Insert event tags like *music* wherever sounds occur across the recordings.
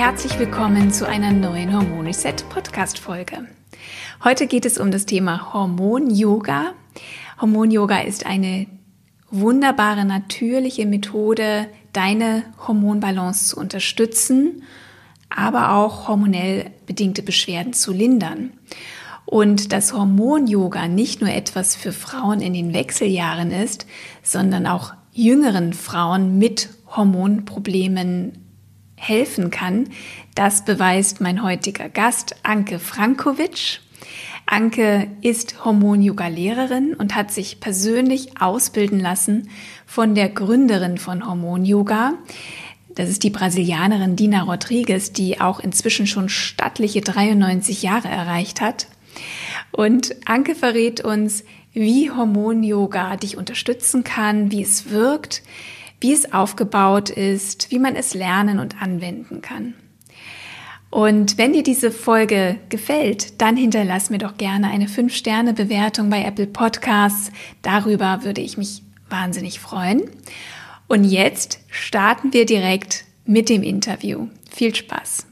Herzlich willkommen zu einer neuen Hormon Reset Podcast Folge. Heute geht es um das Thema Hormon Yoga. Hormon Yoga ist eine wunderbare natürliche Methode, deine Hormonbalance zu unterstützen, aber auch hormonell bedingte Beschwerden zu lindern. Und dass Hormon-Yoga nicht nur etwas für Frauen in den Wechseljahren ist, sondern auch jüngeren Frauen mit Hormonproblemen helfen kann, das beweist mein heutiger Gast Anke Frankovic. Anke ist Hormon-Yoga-Lehrerin und hat sich persönlich ausbilden lassen von der Gründerin von Hormon-Yoga. Das ist die Brasilianerin Dina Rodriguez, die auch inzwischen schon stattliche 93 Jahre erreicht hat. Und Anke verrät uns, wie Hormon-Yoga dich unterstützen kann, wie es wirkt, wie es aufgebaut ist, wie man es lernen und anwenden kann. Und wenn dir diese Folge gefällt, dann hinterlass mir doch gerne eine 5-Sterne-Bewertung bei Apple Podcasts. Darüber würde ich mich wahnsinnig freuen. Und jetzt starten wir direkt mit dem Interview. Viel Spaß.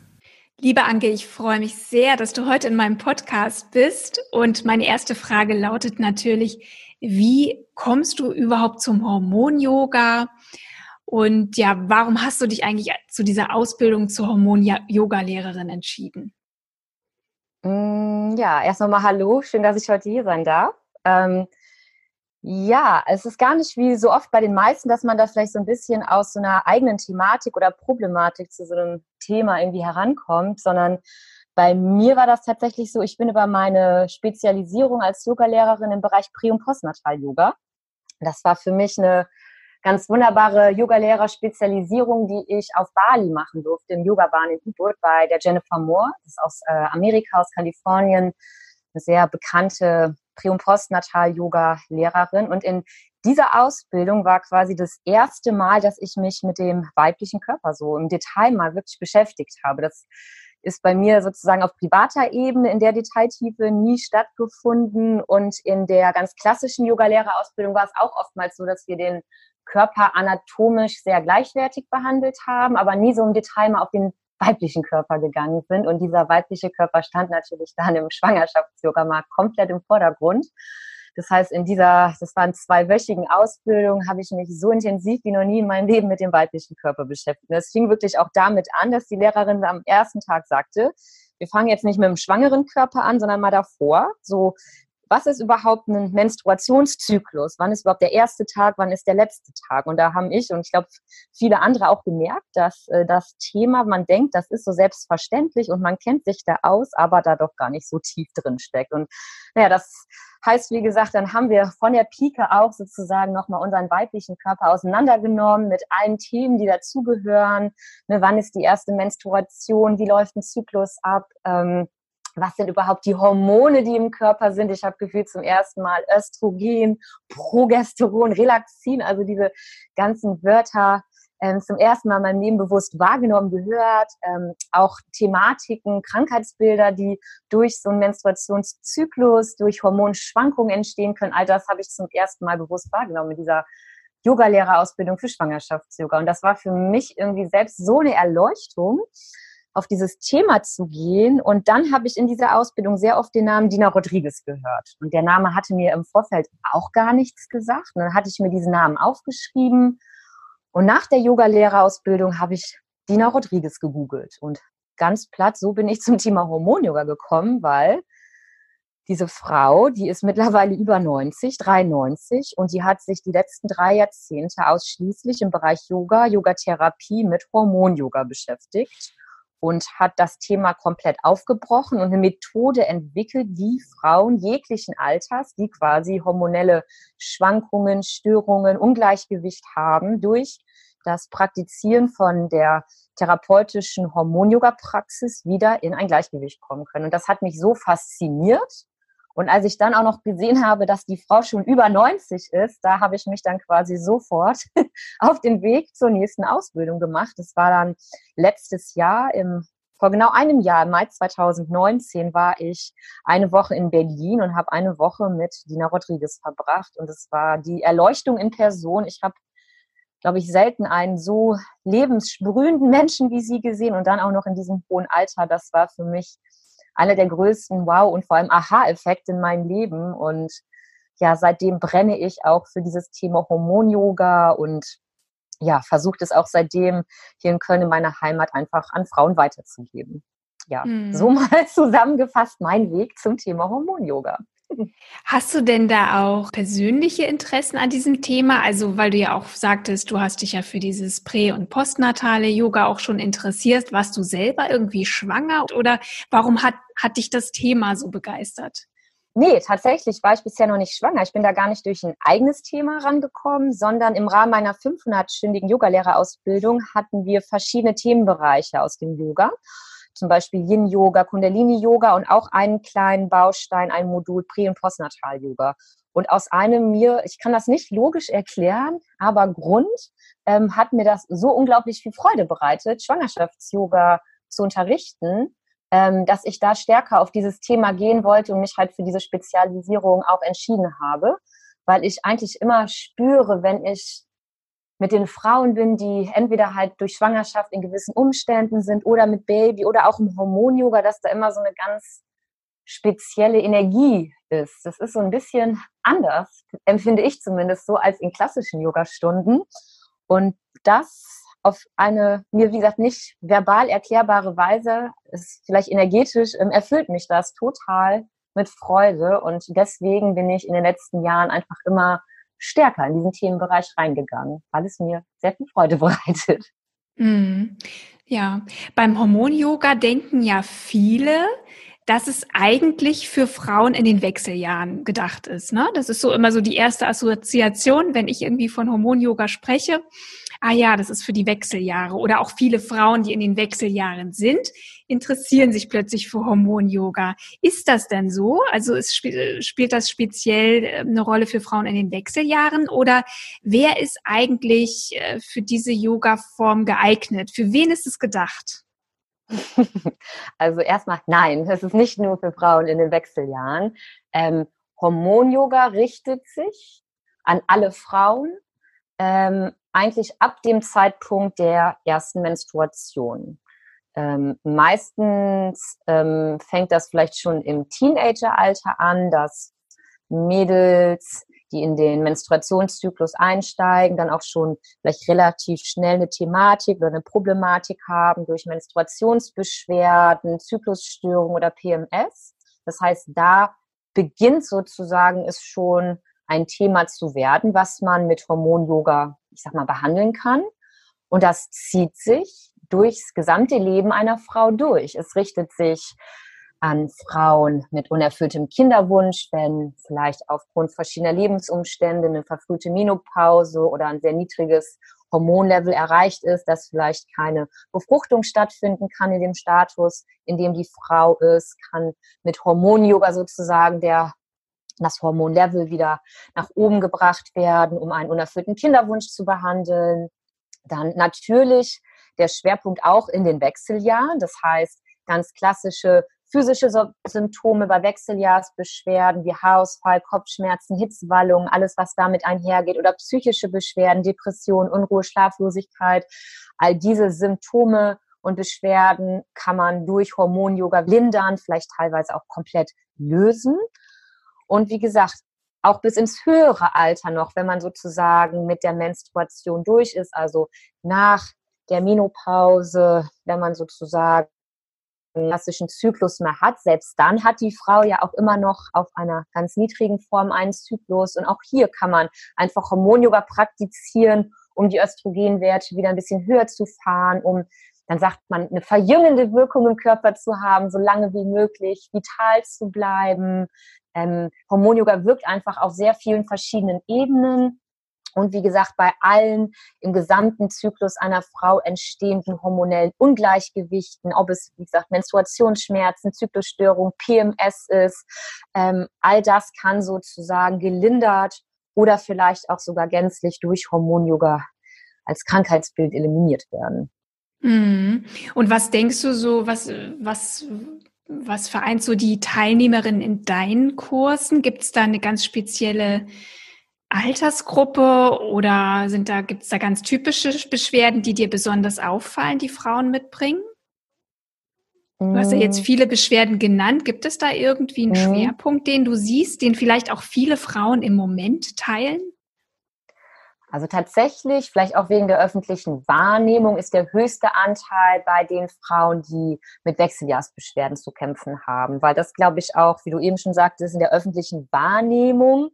Liebe Anke, ich freue mich sehr, dass du heute in meinem Podcast bist. Und meine erste Frage lautet natürlich, wie kommst du überhaupt zum Hormon-Yoga? Und ja, warum hast du dich eigentlich zu dieser Ausbildung zur Hormon-Yoga-Lehrerin entschieden? Mm, ja, erst nochmal Hallo, schön, dass ich heute hier sein darf. Ähm, ja, es ist gar nicht wie so oft bei den meisten, dass man da vielleicht so ein bisschen aus so einer eigenen Thematik oder Problematik zu so einem Thema irgendwie herankommt, sondern bei mir war das tatsächlich so, ich bin über meine Spezialisierung als Yogalehrerin im Bereich Prä- und Postnatal-Yoga. Das war für mich eine ganz wunderbare Yoga-Lehrer-Spezialisierung, die ich auf Bali machen durfte, im Yoga-Bahn in Ubud bei der Jennifer Moore. Das ist aus äh, Amerika, aus Kalifornien, eine sehr bekannte Prä- und Postnatal-Yoga-Lehrerin. Und in dieser Ausbildung war quasi das erste Mal, dass ich mich mit dem weiblichen Körper so im Detail mal wirklich beschäftigt habe. Das ist bei mir sozusagen auf privater Ebene in der Detailtiefe nie stattgefunden. Und in der ganz klassischen Yoga-Lehrerausbildung war es auch oftmals so, dass wir den Körper anatomisch sehr gleichwertig behandelt haben, aber nie so im Detail mal auf den weiblichen Körper gegangen sind. Und dieser weibliche Körper stand natürlich dann im Schwangerschaftsyoga mal komplett im Vordergrund. Das heißt, in dieser, das waren zweiwöchigen Ausbildung, habe ich mich so intensiv wie noch nie in meinem Leben mit dem weiblichen Körper beschäftigt. Es fing wirklich auch damit an, dass die Lehrerin am ersten Tag sagte, wir fangen jetzt nicht mit dem schwangeren Körper an, sondern mal davor. So, was ist überhaupt ein Menstruationszyklus? Wann ist überhaupt der erste Tag? Wann ist der letzte Tag? Und da haben ich und ich glaube viele andere auch gemerkt, dass äh, das Thema, man denkt, das ist so selbstverständlich und man kennt sich da aus, aber da doch gar nicht so tief drin steckt. Und naja, das heißt, wie gesagt, dann haben wir von der Pike auch sozusagen nochmal unseren weiblichen Körper auseinandergenommen mit allen Themen, die dazugehören. Ne, wann ist die erste Menstruation? Wie läuft ein Zyklus ab? Ähm, was sind überhaupt die Hormone, die im Körper sind. Ich habe gefühlt zum ersten Mal Östrogen, Progesteron, Relaxin, also diese ganzen Wörter ähm, zum ersten Mal in meinem Leben bewusst wahrgenommen, gehört. Ähm, auch Thematiken, Krankheitsbilder, die durch so einen Menstruationszyklus, durch Hormonschwankungen entstehen können. All das habe ich zum ersten Mal bewusst wahrgenommen in dieser Yogalehrerausbildung für Schwangerschafts-Yoga. Und das war für mich irgendwie selbst so eine Erleuchtung, auf dieses Thema zu gehen. Und dann habe ich in dieser Ausbildung sehr oft den Namen Dina Rodriguez gehört. Und der Name hatte mir im Vorfeld auch gar nichts gesagt. Und dann hatte ich mir diesen Namen aufgeschrieben. Und nach der Yoga-Lehrerausbildung habe ich Dina Rodriguez gegoogelt. Und ganz platt, so bin ich zum Thema Hormon-Yoga gekommen, weil diese Frau, die ist mittlerweile über 90, 93 und die hat sich die letzten drei Jahrzehnte ausschließlich im Bereich Yoga, Yogatherapie mit Hormon-Yoga beschäftigt und hat das Thema komplett aufgebrochen und eine Methode entwickelt, wie Frauen jeglichen Alters, die quasi hormonelle Schwankungen, Störungen, Ungleichgewicht haben, durch das Praktizieren von der therapeutischen Hormon-Yoga-Praxis wieder in ein Gleichgewicht kommen können. Und das hat mich so fasziniert. Und als ich dann auch noch gesehen habe, dass die Frau schon über 90 ist, da habe ich mich dann quasi sofort *laughs* auf den Weg zur nächsten Ausbildung gemacht. Das war dann letztes Jahr im vor genau einem Jahr, im Mai 2019, war ich eine Woche in Berlin und habe eine Woche mit Dina Rodriguez verbracht. Und es war die Erleuchtung in Person. Ich habe, glaube ich, selten einen so lebenssprühenden Menschen wie sie gesehen und dann auch noch in diesem hohen Alter. Das war für mich einer der größten Wow- und vor allem Aha-Effekte in meinem Leben. Und ja, seitdem brenne ich auch für dieses Thema Hormon-Yoga und ja, versucht es auch seitdem hier in Köln in meiner Heimat einfach an Frauen weiterzugeben. Ja, mhm. so mal *laughs* zusammengefasst mein Weg zum Thema Hormon-Yoga. Hast du denn da auch persönliche Interessen an diesem Thema? Also, weil du ja auch sagtest, du hast dich ja für dieses prä- und postnatale Yoga auch schon interessiert. Warst du selber irgendwie schwanger oder warum hat, hat dich das Thema so begeistert? Nee, tatsächlich war ich bisher noch nicht schwanger. Ich bin da gar nicht durch ein eigenes Thema rangekommen, sondern im Rahmen meiner 500-stündigen Yogalehrerausbildung hatten wir verschiedene Themenbereiche aus dem Yoga. Zum Beispiel Yin-Yoga, Kundalini-Yoga und auch einen kleinen Baustein, ein Modul Prä- und Postnatal-Yoga. Und aus einem mir, ich kann das nicht logisch erklären, aber Grund ähm, hat mir das so unglaublich viel Freude bereitet, Schwangerschafts-Yoga zu unterrichten, ähm, dass ich da stärker auf dieses Thema gehen wollte und mich halt für diese Spezialisierung auch entschieden habe, weil ich eigentlich immer spüre, wenn ich mit den Frauen bin, die entweder halt durch Schwangerschaft in gewissen Umständen sind oder mit Baby oder auch im Hormon-Yoga, dass da immer so eine ganz spezielle Energie ist. Das ist so ein bisschen anders, empfinde ich zumindest so, als in klassischen Yoga-Stunden. Und das auf eine mir, wie gesagt, nicht verbal erklärbare Weise, ist vielleicht energetisch, ähm, erfüllt mich das total mit Freude. Und deswegen bin ich in den letzten Jahren einfach immer stärker in diesen Themenbereich reingegangen, weil es mir sehr viel Freude *laughs* bereitet. Mm, ja, beim Hormon-Yoga denken ja viele, dass es eigentlich für Frauen in den Wechseljahren gedacht ist. Ne? Das ist so immer so die erste Assoziation, wenn ich irgendwie von Hormon-Yoga spreche ah ja, das ist für die Wechseljahre. Oder auch viele Frauen, die in den Wechseljahren sind, interessieren sich plötzlich für Hormon-Yoga. Ist das denn so? Also es spiel, spielt das speziell äh, eine Rolle für Frauen in den Wechseljahren? Oder wer ist eigentlich äh, für diese Yoga-Form geeignet? Für wen ist es gedacht? *laughs* Also erstmal, nein, es ist nicht nur für Frauen in den Wechseljahren. Ähm, Hormon-Yoga richtet sich an alle Frauen, ähm, eigentlich ab dem Zeitpunkt der ersten Menstruation. Ähm, meistens ähm, fängt das vielleicht schon im Teenageralter an, dass Mädels, die in den Menstruationszyklus einsteigen, dann auch schon vielleicht relativ schnell eine Thematik oder eine Problematik haben durch Menstruationsbeschwerden, Zyklusstörungen oder PMS. Das heißt, da beginnt sozusagen es schon ein Thema zu werden, was man mit Hormon-Yoga, ich sag mal, behandeln kann. Und das zieht sich durchs gesamte Leben einer Frau durch. Es richtet sich an Frauen mit unerfülltem Kinderwunsch, wenn vielleicht aufgrund verschiedener Lebensumstände eine verfrühte Menopause oder ein sehr niedriges Hormonlevel erreicht ist, dass vielleicht keine Befruchtung stattfinden kann in dem Status, in dem die Frau ist, kann mit Hormon-Yoga sozusagen der das Hormonlevel wieder nach oben gebracht werden, um einen unerfüllten Kinderwunsch zu behandeln. Dann natürlich der Schwerpunkt auch in den Wechseljahren. Das heißt, ganz klassische physische Symptome bei Wechseljahrsbeschwerden wie Haarausfall, Kopfschmerzen, Hitzwallungen, alles, was damit einhergeht, oder psychische Beschwerden, Depression, Unruhe, Schlaflosigkeit. All diese Symptome und Beschwerden kann man durch Hormon-Yoga lindern, vielleicht teilweise auch komplett lösen. Und wie gesagt, auch bis ins höhere Alter noch, wenn man sozusagen mit der Menstruation durch ist, also nach der Menopause, wenn man sozusagen einen klassischen Zyklus mehr hat, selbst dann hat die Frau ja auch immer noch auf einer ganz niedrigen Form einen Zyklus. Und auch hier kann man einfach Hormonyoga praktizieren, um die Östrogenwerte wieder ein bisschen höher zu fahren, um dann sagt man, eine verjüngende Wirkung im Körper zu haben, so lange wie möglich, vital zu bleiben, ähm, Hormon-Yoga wirkt einfach auf sehr vielen verschiedenen Ebenen. Und wie gesagt, bei allen im gesamten Zyklus einer Frau entstehenden hormonellen Ungleichgewichten, ob es, wie gesagt, Menstruationsschmerzen, Zyklusstörung, PMS ist, ähm, all das kann sozusagen gelindert oder vielleicht auch sogar gänzlich durch Hormon-Yoga als Krankheitsbild eliminiert werden. Mhm. Und was denkst du so, was, was, was vereint so die Teilnehmerinnen in deinen Kursen? Gibt es da eine ganz spezielle Altersgruppe oder sind da, gibt es da ganz typische Beschwerden, die dir besonders auffallen, die Frauen mitbringen? Du hast ja jetzt mm. viele Beschwerden genannt. Gibt es da irgendwie einen mhm. Schwerpunkt, den du siehst, den vielleicht auch viele Frauen im Moment teilen? Also tatsächlich, vielleicht auch wegen der öffentlichen Wahrnehmung, ist der höchste Anteil bei den Frauen, die mit Wechseljahrsbeschwerden zu kämpfen haben. Weil das, glaube ich, auch, wie du eben schon sagtest, in der öffentlichen Wahrnehmung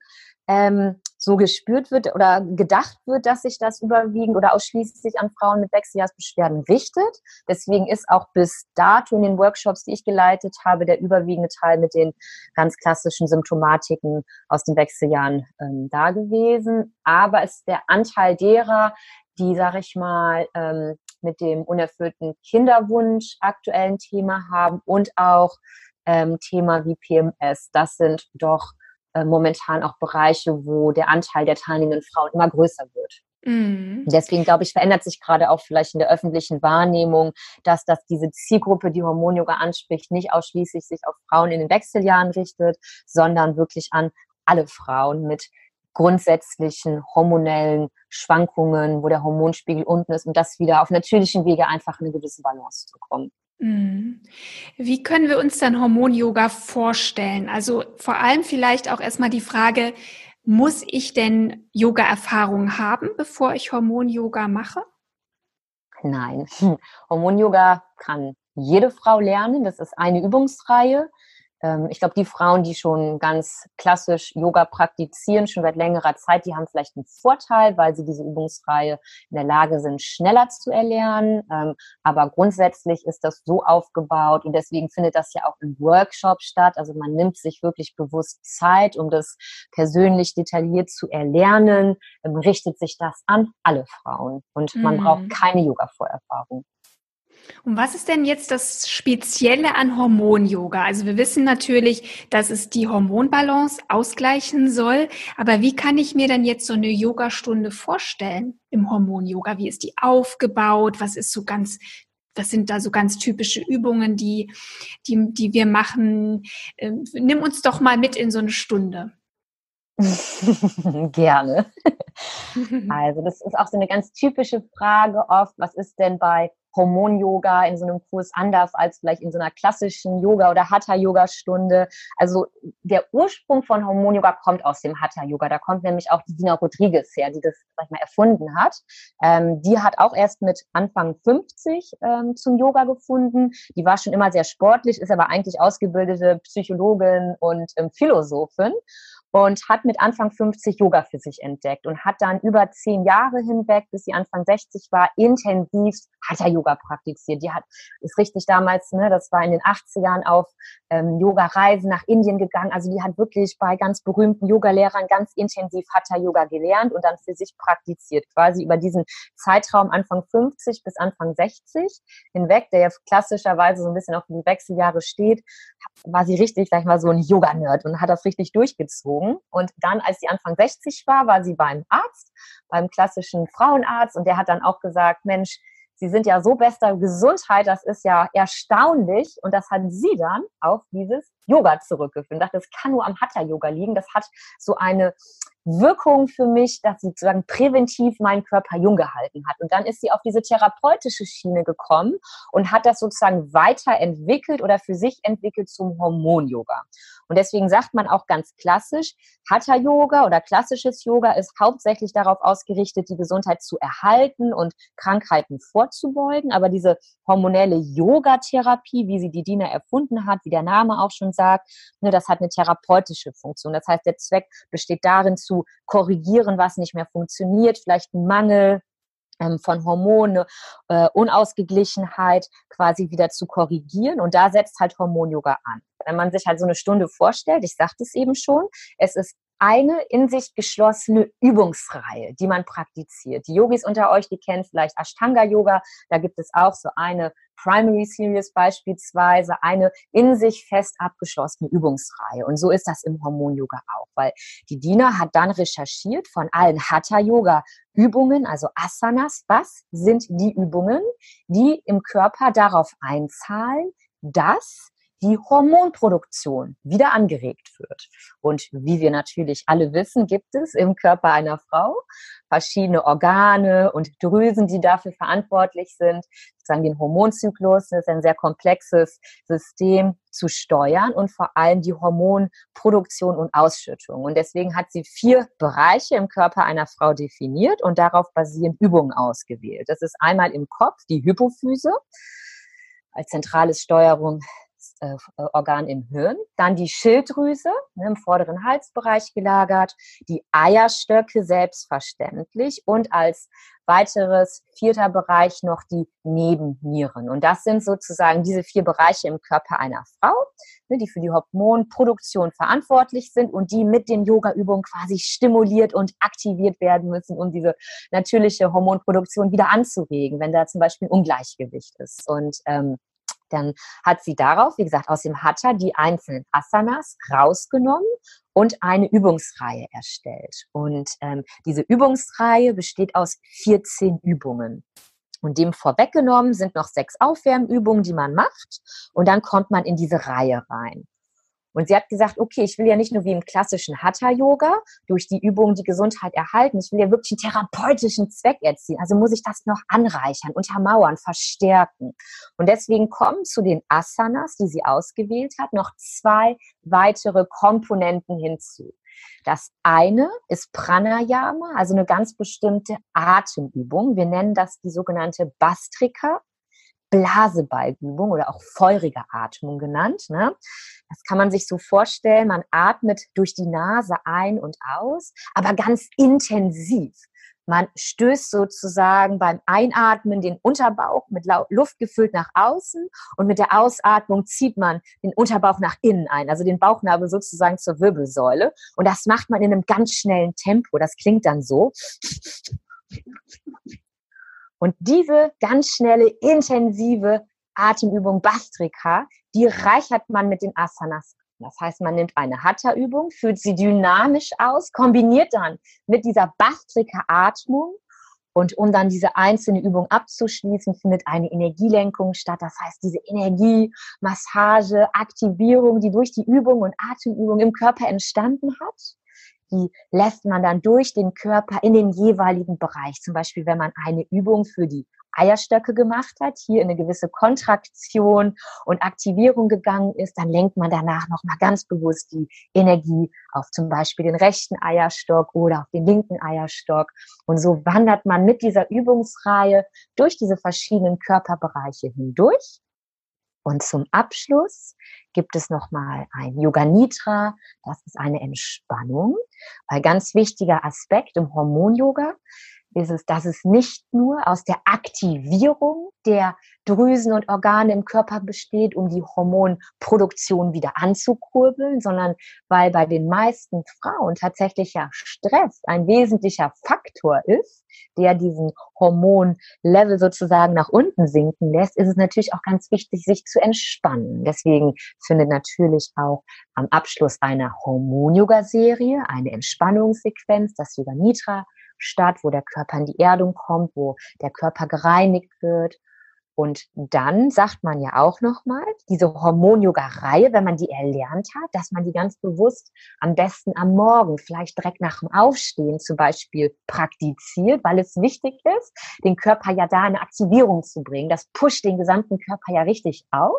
ähm, so gespürt wird oder gedacht wird, dass sich das überwiegend oder ausschließlich an Frauen mit Wechseljahrsbeschwerden richtet. Deswegen ist auch bis dato in den Workshops, die ich geleitet habe, der überwiegende Teil mit den ganz klassischen Symptomatiken aus den Wechseljahren ähm, da gewesen. Aber es ist der Anteil derer, die, sag ich mal, ähm, mit dem unerfüllten Kinderwunsch aktuellen Thema haben und auch ähm, Thema wie PMS. Das sind doch äh, momentan auch Bereiche, wo der Anteil der teilnehmenden Frauen immer größer wird. Mhm. Deswegen glaube ich, verändert sich gerade auch vielleicht in der öffentlichen Wahrnehmung, dass das diese Zielgruppe, die Hormonyoga anspricht, nicht ausschließlich sich auf Frauen in den Wechseljahren richtet, sondern wirklich an alle Frauen mit grundsätzlichen hormonellen Schwankungen, wo der Hormonspiegel unten ist und das wieder auf natürlichen Wege einfach eine gewisse Balance zu kommen. Mhm. Wie können wir uns dann Hormon-Yoga vorstellen? Also vor allem vielleicht auch erstmal die Frage, muss ich denn Yoga-Erfahrung haben, bevor ich Hormon-Yoga mache? Nein, *laughs* Hormon-Yoga kann jede Frau lernen. Das ist eine Übungsreihe. Ähm, ich glaube, die Frauen, die schon ganz klassisch Yoga praktizieren, schon seit längerer Zeit, die haben vielleicht einen Vorteil, weil sie diese Übungsreihe in der Lage sind, schneller zu erlernen. Ähm, aber grundsätzlich ist das so aufgebaut und deswegen findet das ja auch im Workshop statt. Also man nimmt sich wirklich bewusst Zeit, um das persönlich detailliert zu erlernen, ähm, richtet sich das an alle Frauen und man braucht keine Yoga-Vorerfahrung. Und was ist denn jetzt das Spezielle an Hormon-Yoga? Also wir wissen natürlich, dass es die Hormonbalance ausgleichen soll. Aber wie kann ich mir denn jetzt so eine Yogastunde vorstellen im Hormon-Yoga? Wie ist die aufgebaut? Was ist so ganz was sind da so ganz typische Übungen, die, die, die wir machen? Ähm, nimm uns doch mal mit in so eine Stunde. *laughs* Gerne. *laughs* Also, das ist auch so eine ganz typische Frage oft. Was ist denn bei Hormon-Yoga in so einem Kurs anders als vielleicht in so einer klassischen Yoga- oder Hatha-Yoga-Stunde. Also der Ursprung von Hormon-Yoga kommt aus dem Hatha-Yoga. Da kommt nämlich auch die Dina Rodriguez her, die das, sag ich mal, erfunden hat. Ähm, die hat auch erst mit Anfang 50 ähm, zum Yoga gefunden. Die war schon immer sehr sportlich, ist aber eigentlich ausgebildete Psychologin und ähm, Philosophin und hat mit Anfang 50 Yoga für sich entdeckt und hat dann über zehn Jahre hinweg, bis sie Anfang 60 war, intensiv Hatha-Yoga praktiziert. Die hat, ist richtig damals, ne, das war in den 80ern auf ähm, Yoga-Reisen nach Indien gegangen. Also die hat wirklich bei ganz berühmten Yogalehrern ganz intensiv Hatha-Yoga gelernt und dann für sich praktiziert. Quasi über diesen Zeitraum Anfang 50 bis Anfang 60 hinweg, der ja klassischerweise so ein bisschen auf die Wechseljahre steht, war sie richtig, sag ich mal, so ein Yoga-Nerd und hat das richtig durchgezogen gezogen. Und dann, als sie Anfang 60 war, war sie beim Arzt, beim klassischen Frauenarzt. Und der hat dann auch gesagt, Mensch, Sie sind ja so bester Gesundheit, das ist ja erstaunlich. Und das hat sie dann auf dieses Yoga zurückgeführt. Ich dachte, das kann nur am Hatha-Yoga liegen. Das hat so eine Wirkung für mich, dass sie sozusagen präventiv meinen Körper jung gehalten hat. Und dann ist sie auf diese therapeutische Schiene gekommen und hat das sozusagen weiterentwickelt oder für sich entwickelt zum Hormon-Yoga. Und deswegen sagt man auch ganz klassisch, Hatha-Yoga oder klassisches Yoga ist hauptsächlich darauf ausgerichtet, die Gesundheit zu erhalten und Krankheiten vorzubeugen. Aber diese hormonelle Yoga-Therapie, wie sie die Dina erfunden hat, wie der Name auch schon sagt, ne, das hat eine therapeutische Funktion. Das heißt, der Zweck besteht darin, zu korrigieren, was nicht mehr funktioniert, vielleicht ein Mangel, ähm, von Hormone, äh, Unausgeglichenheit quasi wieder zu korrigieren. Und da setzt halt Hormon-Yoga an. Wenn man sich halt so eine Stunde vorstellt, ich sagte es eben schon, es ist eine in sich geschlossene Übungsreihe, die man praktiziert. Die Yogis unter euch, die kennen vielleicht Ashtanga Yoga. Da gibt es auch so eine Primary Series beispielsweise, eine in sich fest abgeschlossene Übungsreihe. Und so ist das im Hormon Yoga auch, weil die Dina hat dann recherchiert von allen Hatha Yoga Übungen, also Asanas. Was sind die Übungen, die im Körper darauf einzahlen, dass die Hormonproduktion wieder angeregt wird. Und wie wir natürlich alle wissen, gibt es im Körper einer Frau verschiedene Organe und Drüsen, die dafür verantwortlich sind, sozusagen den Hormonzyklus, das ist ein sehr komplexes System zu steuern und vor allem die Hormonproduktion und Ausschüttung. Und deswegen hat sie vier Bereiche im Körper einer Frau definiert und darauf basierend Übungen ausgewählt. Das ist einmal im Kopf die Hypophyse als zentrales Steuerung äh, Organ im Hirn, dann die Schilddrüse ne, im vorderen Halsbereich gelagert, die Eierstöcke selbstverständlich und als weiteres vierter Bereich noch die Nebennieren. Und das sind sozusagen diese vier Bereiche im Körper einer Frau, ne, die für die Hormonproduktion verantwortlich sind und die mit den Yoga-Übungen quasi stimuliert und aktiviert werden müssen, um diese natürliche Hormonproduktion wieder anzuregen, wenn da zum Beispiel ein Ungleichgewicht ist. Und ähm, dann hat sie darauf, wie gesagt, aus dem Hatha die einzelnen Asanas rausgenommen und eine Übungsreihe erstellt. Und ähm, diese Übungsreihe besteht aus 14 Übungen. Und dem vorweggenommen sind noch sechs Aufwärmübungen, die man macht. Und dann kommt man in diese Reihe rein. Und sie hat gesagt, okay, ich will ja nicht nur wie im klassischen Hatha-Yoga durch die Übung die Gesundheit erhalten, ich will ja wirklich einen therapeutischen Zweck erzielen. Also muss ich das noch anreichern, untermauern, verstärken. Und deswegen kommen zu den Asanas, die sie ausgewählt hat, noch zwei weitere Komponenten hinzu. Das eine ist Pranayama, also eine ganz bestimmte Atemübung. Wir nennen das die sogenannte Bastrika. Blasebalgübung oder auch feurige Atmung genannt. Ne? Das kann man sich so vorstellen, man atmet durch die Nase ein und aus, aber ganz intensiv. Man stößt sozusagen beim Einatmen den Unterbauch mit Luft gefüllt nach außen und mit der Ausatmung zieht man den Unterbauch nach innen ein, also den Bauchnabel sozusagen zur Wirbelsäule. Und das macht man in einem ganz schnellen Tempo. Das klingt dann so. Und diese ganz schnelle, intensive Atemübung Bastrika, die reichert man mit den Asanas. Das heißt, man nimmt eine Hatha-Übung, führt sie dynamisch aus, kombiniert dann mit dieser Bastrika-Atmung und um dann diese einzelne Übung abzuschließen, findet eine Energielenkung statt. Das heißt, diese Energie, Massage, Aktivierung, die durch die Übung und Atemübung im Körper entstanden hat, die lässt man dann durch den Körper in den jeweiligen Bereich. Zum Beispiel, wenn man eine Übung für die Eierstöcke gemacht hat, hier in eine gewisse Kontraktion und Aktivierung gegangen ist, dann lenkt man danach nochmal ganz bewusst die Energie auf zum Beispiel den rechten Eierstock oder auf den linken Eierstock. Und so wandert man mit dieser Übungsreihe durch diese verschiedenen Körperbereiche hindurch. Und zum Abschluss gibt es nochmal ein Yoga Nitra. Das ist eine Entspannung. Weil ganz wichtiger Aspekt im Hormon-Yoga ist es, dass es nicht nur aus der Aktivierung der Drüsen und Organe im Körper besteht, um die Hormonproduktion wieder anzukurbeln, sondern weil bei den meisten Frauen tatsächlich ja Stress ein wesentlicher Faktor ist, der diesen Hormonlevel sozusagen nach unten sinken lässt, ist es natürlich auch ganz wichtig, sich zu entspannen. Deswegen findet natürlich auch am Abschluss einer Hormon-Yoga-Serie eine Entspannungssequenz, das Yoga Nitra, statt, wo der Körper in die Erdung kommt, wo der Körper gereinigt wird. Und dann sagt man ja auch nochmal, diese Hormon-Yoga-Reihe, wenn man die erlernt hat, dass man die ganz bewusst am besten am Morgen, vielleicht direkt nach dem Aufstehen zum Beispiel praktiziert, weil es wichtig ist, den Körper ja da eine Aktivierung zu bringen. Das pusht den gesamten Körper ja richtig auf.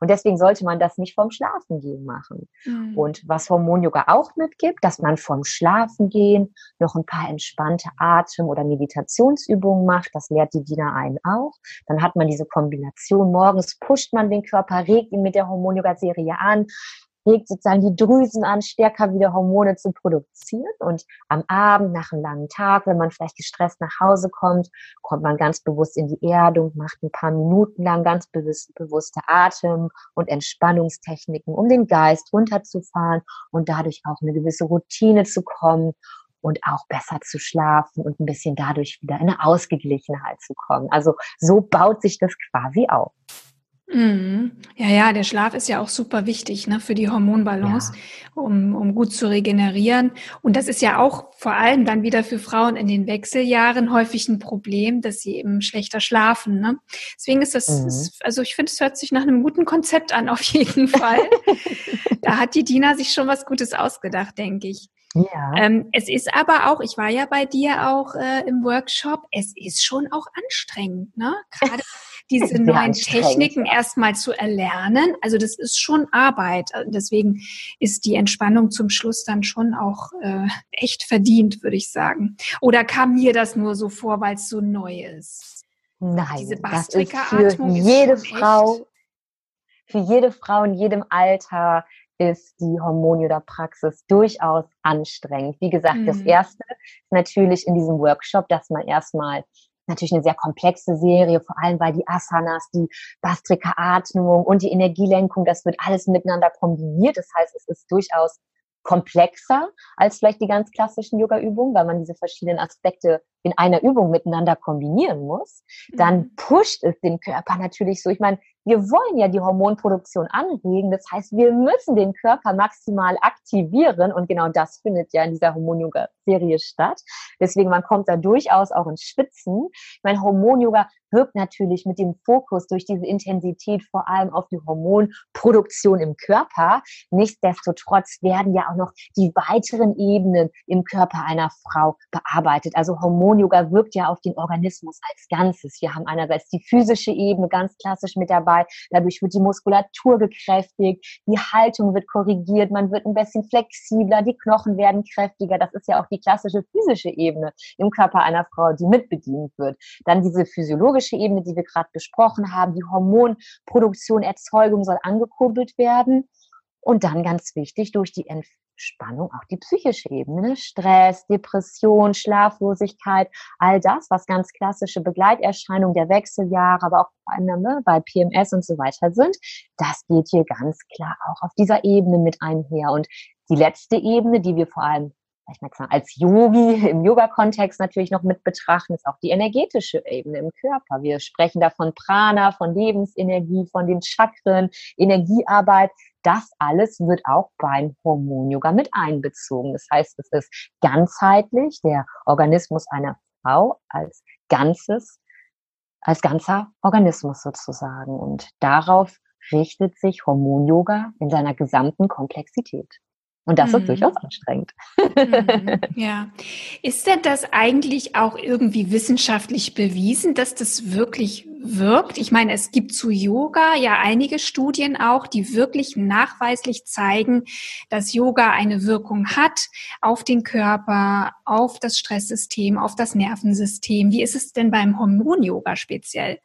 Und deswegen sollte man das nicht vorm Schlafengehen machen. Mhm. Und was Hormon-Yoga auch mitgibt, dass man vorm Schlafengehen noch ein paar entspannte Atem- oder Meditationsübungen macht. Das lehrt die Dina einen auch. Dann hat man diese Kombination. Morgens pusht man den Körper, regt ihn mit der Hormon-Yoga-Serie an regt sozusagen die Drüsen an, stärker wieder Hormone zu produzieren. Und am Abend, nach einem langen Tag, wenn man vielleicht gestresst nach Hause kommt, kommt man ganz bewusst in die Erdung, macht ein paar Minuten lang ganz bewusst, bewusste Atem- und Entspannungstechniken, um den Geist runterzufahren und dadurch auch eine gewisse Routine zu kommen und auch besser zu schlafen und ein bisschen dadurch wieder in eine Ausgeglichenheit zu kommen. Also so baut sich das quasi auf. Mhm. Ja, ja, der Schlaf ist ja auch super wichtig ne, für die Hormonbalance, ja. um, um gut zu regenerieren. Und das ist ja auch vor allem dann wieder für Frauen in den Wechseljahren häufig ein Problem, dass sie eben schlechter schlafen. Ne? Deswegen ist das, mhm. ist, also ich finde, es hört sich nach einem guten Konzept an, *laughs* auf jeden Fall. da hat die Dina sich schon was Gutes ausgedacht, denke ich. Ja. Ähm, es ist aber auch, ich war ja bei dir auch äh, im Workshop, es ist schon auch anstrengend, ne? Gerade diese *laughs* neuen Techniken erstmal zu erlernen. Also das ist schon Arbeit. Deswegen ist die Entspannung zum Schluss dann schon auch äh, echt verdient, würde ich sagen. Oder kam mir das nur so vor, weil es so neu ist? Nein, diese das ist für jede ist Frau, für jede Frau in jedem Alter ist die Hormon-Yoga-Praxis durchaus anstrengend. Wie gesagt, mhm. das erste ist natürlich in diesem Workshop, dass man erstmal natürlich eine sehr komplexe Serie, vor allem weil die Asanas, die Bastrika-Atmung und die Energielenkung, das wird alles miteinander kombiniert. Das heißt, es ist durchaus komplexer als vielleicht die ganz klassischen Yoga-Übungen, weil man diese verschiedenen Aspekte in einer Übung miteinander kombinieren muss, dann mhm. pusht es den Körper natürlich so. Ich meine, wir wollen ja die Hormonproduktion anregen. Das heißt, wir müssen den Körper maximal aktivieren. Und genau das findet ja in dieser Hormon-Yoga-Serie statt. Deswegen, man kommt da durchaus auch ins Schwitzen. Ich meine, Hormon-Yoga wirkt natürlich mit dem Fokus durch diese Intensität vor allem auf die Hormonproduktion im Körper. Nichtsdestotrotz werden ja auch noch die weiteren Ebenen im Körper einer Frau bearbeitet. Also Hormon Hormon-Yoga wirkt ja auf den Organismus als Ganzes. Wir haben einerseits die physische Ebene ganz klassisch mit dabei. Dadurch wird die Muskulatur gekräftigt, die Haltung wird korrigiert, man wird ein bisschen flexibler, die Knochen werden kräftiger. Das ist ja auch die klassische physische Ebene im Körper einer Frau, die mitbedient wird. Dann diese physiologische Ebene, die wir gerade besprochen haben. Die Hormonproduktion, Erzeugung soll angekurbelt werden. Und dann ganz wichtig, durch die Spannung auch die psychische Ebene, Stress, Depression, Schlaflosigkeit, all das, was ganz klassische Begleiterscheinungen der Wechseljahre, aber auch vor allem ne, bei PMS und so weiter sind, das geht hier ganz klar auch auf dieser Ebene mit einher. Und die letzte Ebene, die wir vor allem ich mal sagen, als Yogi im Yoga-Kontext natürlich noch mit betrachten, ist auch die energetische Ebene im Körper. Wir sprechen da von Prana, von Lebensenergie, von den Chakren, Energiearbeit das alles wird auch beim Hormon-Yoga mit einbezogen. Das heißt, es ist ganzheitlich der Organismus einer Frau als Ganzes, als ganzer Organismus sozusagen. Und darauf richtet sich Hormon-Yoga in seiner gesamten Komplexität. Und das mhm. ist durchaus anstrengend. *laughs* Mhm. Ja. Ist denn das eigentlich auch irgendwie wissenschaftlich bewiesen, dass das wirklich wirkt? Ich meine, es gibt zu Yoga ja einige Studien auch, die wirklich nachweislich zeigen, dass Yoga eine Wirkung hat auf den Körper, auf das Stresssystem, auf das Nervensystem. Wie ist es denn beim Hormon-Yoga speziell?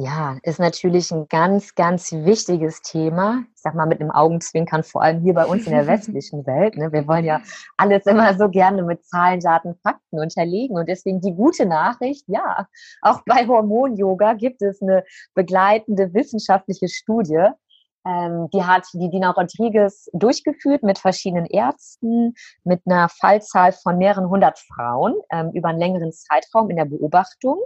Ja, ist natürlich ein ganz, ganz wichtiges Thema. Ich sag mal mit einem Augenzwinkern, vor allem hier bei uns in der *laughs* westlichen Welt. Ne? Wir wollen ja alles immer so gerne mit Zahlen, Daten, Fakten unterlegen. Und deswegen die gute Nachricht, ja, auch bei Hormon-Yoga gibt es eine begleitende wissenschaftliche Studie. Ähm, die hat die Dina Rodriguez durchgeführt mit verschiedenen Ärzten, mit einer Fallzahl von mehreren hundert Frauen ähm, über einen längeren Zeitraum in der Beobachtung.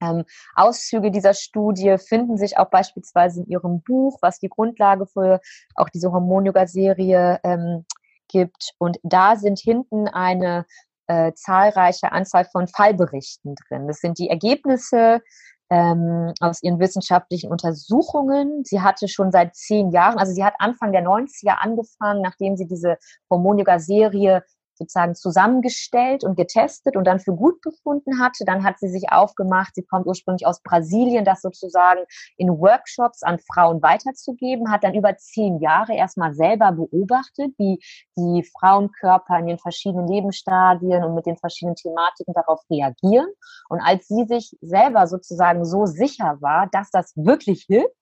Ähm, Auszüge dieser Studie finden sich auch beispielsweise in ihrem Buch, was die Grundlage für auch diese Hormon-Yoga-Serie ähm, gibt. Und da sind hinten eine äh, zahlreiche Anzahl von Fallberichten drin. Das sind die Ergebnisse ähm, aus ihren wissenschaftlichen Untersuchungen. Sie hatte schon seit zehn Jahren, also sie hat Anfang der 90er angefangen, nachdem sie diese Hormon-Yoga-Serie sozusagen zusammengestellt und getestet und dann für gut befunden hatte. Dann hat sie sich aufgemacht, sie kommt ursprünglich aus Brasilien, das sozusagen in Workshops an Frauen weiterzugeben, hat dann über zehn Jahre erstmal selber beobachtet, wie die Frauenkörper in den verschiedenen Lebensstadien und mit den verschiedenen Thematiken darauf reagieren. Und als sie sich selber sozusagen so sicher war, dass das wirklich hilft,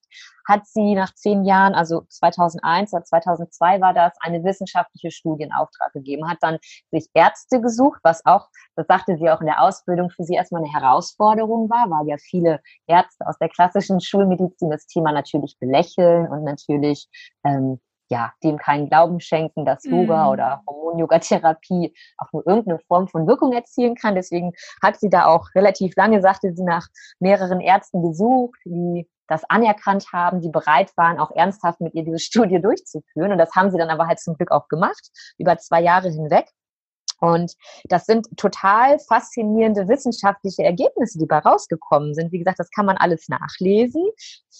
hat sie nach zehn Jahren, also 2001 oder 2002 war das, eine wissenschaftliche Studie in Auftrag gegeben, hat dann sich Ärzte gesucht, was auch, das sagte sie auch in der Ausbildung, für sie erstmal eine Herausforderung war, weil ja viele Ärzte aus der klassischen Schulmedizin das Thema natürlich belächeln und natürlich ähm, ja, dem keinen Glauben schenken, dass Yoga mm. oder Hormon-Yoga-Therapie auch nur irgendeine Form von Wirkung erzielen kann. Deswegen hat sie da auch relativ lange, sagte sie, nach mehreren Ärzten gesucht, die das anerkannt haben, die bereit waren, auch ernsthaft mit ihr diese *laughs* Studie durchzuführen. Und das haben sie dann aber halt zum Glück auch gemacht, über zwei Jahre hinweg. Und das sind total faszinierende wissenschaftliche Ergebnisse, die da rausgekommen sind. Wie gesagt, das kann man alles nachlesen.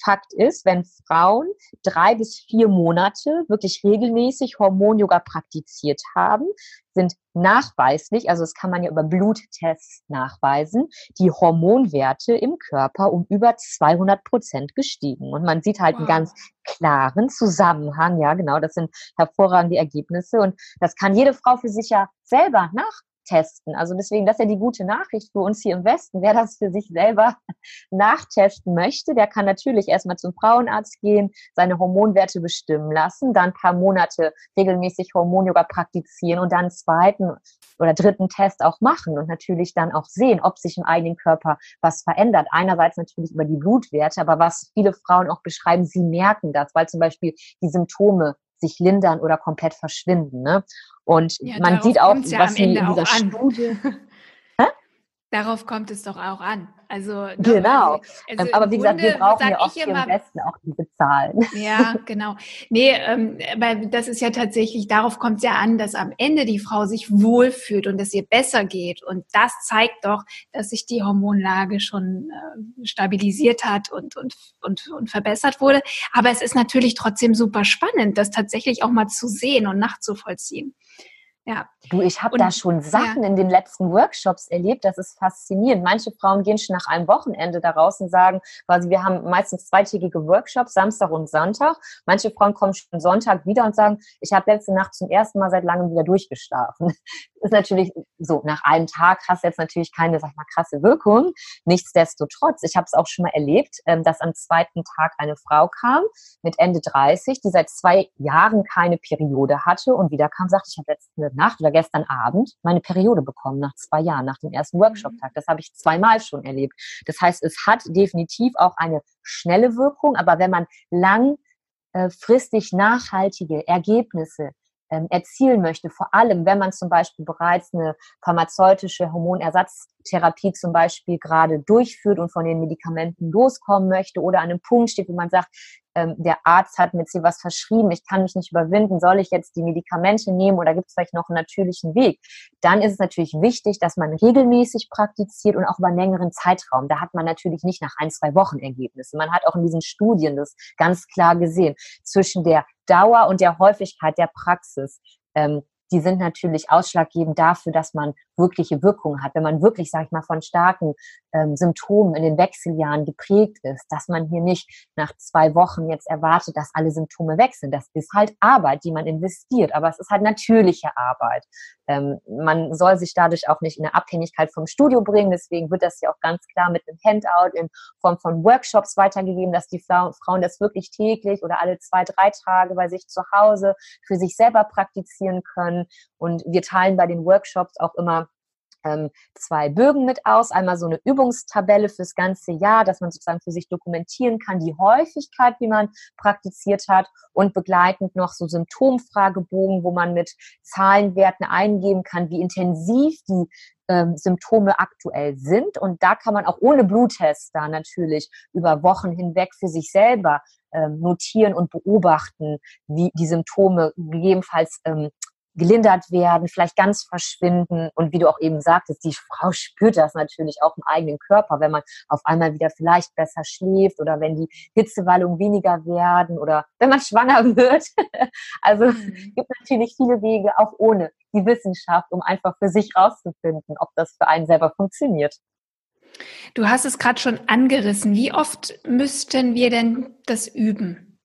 Fakt ist, wenn Frauen drei bis vier Monate wirklich regelmäßig Hormon-Yoga praktiziert haben, sind nachweislich, also das kann man ja über Bluttests nachweisen, die Hormonwerte im Körper um über 200 Prozent gestiegen. Und man sieht halt wow. einen ganz klaren Zusammenhang. Ja, genau, das sind hervorragende Ergebnisse. Und das kann jede Frau für sich ja selber nach testen. Also deswegen, das ist ja die gute Nachricht für uns hier im Westen. Wer das für sich selber *laughs* nachtesten möchte, der kann natürlich erstmal zum Frauenarzt gehen, seine Hormonwerte bestimmen lassen, dann ein paar Monate regelmäßig Hormonyoga praktizieren und dann zweiten oder dritten Test auch machen und natürlich dann auch sehen, ob sich im eigenen Körper was verändert. Einerseits natürlich über die Blutwerte, aber was viele Frauen auch beschreiben, sie merken das, weil zum Beispiel die Symptome sich lindern oder komplett verschwinden. Ne? Und ja, man sieht auch, ja was in dieser Studie. *laughs* Darauf kommt es doch auch an. Also ne, genau. Also, also aber wie gesagt, wir brauchen ja oft hier im Westen auch diese Zahlen. *laughs* Ja, genau. Nee, ähm, weil das ist ja tatsächlich, darauf kommt es ja an, dass am Ende die Frau sich wohlfühlt und es ihr besser geht. Und das zeigt doch, dass sich die Hormonlage schon äh, stabilisiert hat und, und, und, und verbessert wurde. Aber es ist natürlich trotzdem super spannend, das tatsächlich auch mal zu sehen und nachzuvollziehen. Ja. Du, ich habe da schon Sachen ja. in den letzten Workshops erlebt, das ist faszinierend. Manche Frauen gehen schon nach einem Wochenende daraus und sagen, quasi, wir haben meistens zweitägige Workshops, Samstag und Sonntag. Manche Frauen kommen schon Sonntag wieder und sagen, ich habe letzte Nacht zum ersten Mal seit langem wieder durchgeschlafen. *laughs* ist natürlich so, nach einem Tag hast du jetzt natürlich keine, sag mal, krasse Wirkung. Nichtsdestotrotz, ich habe es auch schon mal erlebt, ähm, dass am zweiten Tag eine Frau kam mit Ende 30, die seit zwei Jahren keine Periode hatte und wieder kam, sagte, ich habe letzte Nacht oder gestern Abend meine Periode bekommen, nach zwei Jahren, nach dem ersten Workshop-Tag. Das habe ich zweimal schon erlebt. Das heißt, es hat definitiv auch eine schnelle Wirkung, aber wenn man langfristig nachhaltige Ergebnisse ähm, erzielen möchte, vor allem wenn man zum Beispiel bereits eine pharmazeutische Hormonersatztherapie zum Beispiel gerade durchführt und von den Medikamenten loskommen möchte oder an einem Punkt steht, wo man sagt, ähm, der Arzt hat jetzt hier was verschrieben, ich kann mich nicht überwinden, soll ich jetzt die Medikamente nehmen oder gibt es vielleicht noch einen natürlichen Weg? Dann ist es natürlich wichtig, dass man regelmäßig praktiziert und auch über einen längeren Zeitraum. Da hat man natürlich nicht nach ein, zwei Wochen Ergebnisse. Man hat auch in diesen Studien das ganz klar gesehen zwischen der Dauer und der Häufigkeit der Praxis. Ähm, die sind natürlich ausschlaggebend dafür, dass man wirkliche Wirkung hat. Wenn man wirklich, sage ich mal, von starken ähm, Symptomen in den Wechseljahren geprägt ist, dass man hier nicht nach zwei Wochen jetzt erwartet, dass alle Symptome weg sind. Das ist halt Arbeit, die man investiert, aber es ist halt natürliche Arbeit. Ähm, man soll sich dadurch auch nicht in eine Abhängigkeit vom Studio bringen. Deswegen wird das ja auch ganz klar mit einem Handout in Form von Workshops weitergegeben, dass die Frauen das wirklich täglich oder alle zwei, drei Tage bei sich zu Hause für sich selber praktizieren können. Und wir teilen bei den Workshops auch immer ähm, zwei Bögen mit aus. Einmal so eine Übungstabelle fürs ganze Jahr, dass man sozusagen für sich dokumentieren kann, die Häufigkeit, wie man praktiziert hat und begleitend noch so Symptomfragebogen, wo man mit Zahlenwerten eingeben kann, wie intensiv die ähm, Symptome aktuell sind. Und da kann man auch ohne Bluttest da natürlich über Wochen hinweg für sich selber ähm, notieren und beobachten, wie die Symptome gegebenenfalls ähm, gelindert werden, vielleicht ganz verschwinden. Und wie du auch eben sagtest, die Frau *laughs* spürt das natürlich auch im eigenen Körper, wenn man auf einmal wieder vielleicht besser schläft oder wenn die Hitzewallungen weniger werden oder wenn man *laughs* schwanger wird. *laughs* also es mhm. gibt natürlich viele Wege, auch ohne die Wissenschaft, um einfach für sich rauszufinden, ob das für einen selber funktioniert. Du hast es gerade schon angerissen. Wie oft müssten wir denn das üben?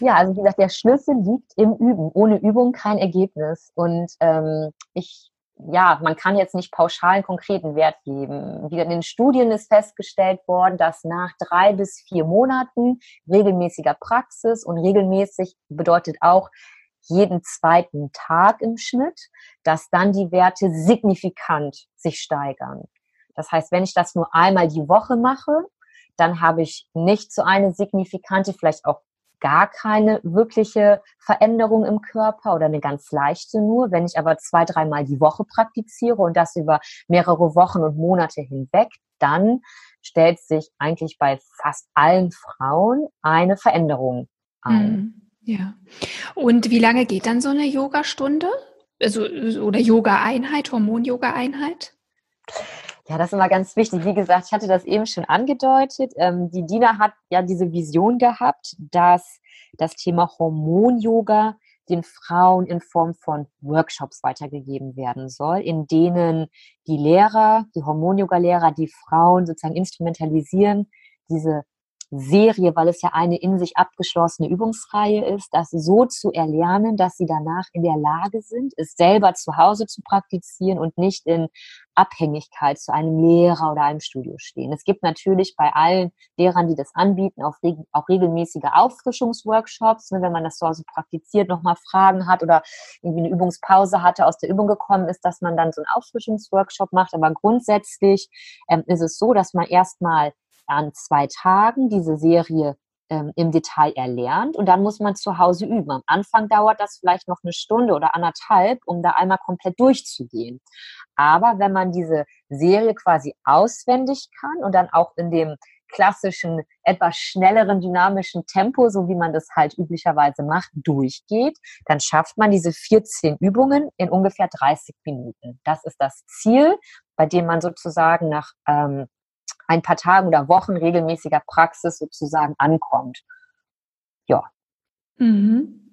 Ja, also wie gesagt, der Schlüssel liegt im Üben. Ohne Übung kein Ergebnis. Und ähm, ich ja, man kann jetzt nicht pauschal einen konkreten Wert geben. Wie in den Studien ist festgestellt worden, dass nach drei bis vier Monaten regelmäßiger Praxis und regelmäßig bedeutet auch jeden zweiten Tag im Schnitt, dass dann die Werte signifikant sich steigern. Das heißt, wenn ich das nur einmal die Woche mache, dann habe ich nicht so eine signifikante, vielleicht auch gar keine wirkliche Veränderung im Körper oder eine ganz leichte nur. Wenn ich aber zwei, dreimal die Woche praktiziere und das über mehrere Wochen und Monate hinweg, dann stellt sich eigentlich bei fast allen Frauen eine Veränderung ein. Mhm. Ja. Und wie lange geht dann so eine Yogastunde? Also, oder Yoga-Einheit, Hormon-Yoga-Einheit? Ja, das ist immer ganz wichtig. Wie gesagt, ich hatte das eben schon angedeutet. Ähm, die Dina hat ja diese Vision gehabt, dass das Thema Hormon-Yoga den Frauen in Form von Workshops weitergegeben werden soll, in denen die Lehrer, die Hormon-Yoga-Lehrer, die Frauen sozusagen instrumentalisieren, diese Serie, weil es ja eine in sich abgeschlossene Übungsreihe ist, das so zu erlernen, dass sie danach in der Lage sind, es selber zu Hause zu praktizieren und nicht in Abhängigkeit zu einem Lehrer oder einem Studio stehen. Es gibt natürlich bei allen Lehrern, die das anbieten, auch, auch regelmäßige Auffrischungsworkshops, ne, wenn man das zu Hause praktiziert, nochmal Fragen hat oder irgendwie eine Übungspause hatte, aus der Übung gekommen ist, dass man dann so einen Auffrischungsworkshop macht. Aber grundsätzlich ähm, ist es so, dass man erstmal an zwei Tagen diese Serie ähm, im Detail erlernt und dann muss man zu Hause üben. Am Anfang dauert das vielleicht noch eine Stunde oder anderthalb, um da einmal komplett durchzugehen. Aber wenn man diese Serie quasi auswendig kann und dann auch in dem klassischen, etwas schnelleren, dynamischen Tempo, so wie man das halt üblicherweise macht, durchgeht, dann schafft man diese 14 Übungen in ungefähr 30 Minuten. Das ist das Ziel, bei dem man sozusagen nach ähm, ein paar Tagen oder Wochen regelmäßiger Praxis sozusagen ankommt. Ja. Mhm.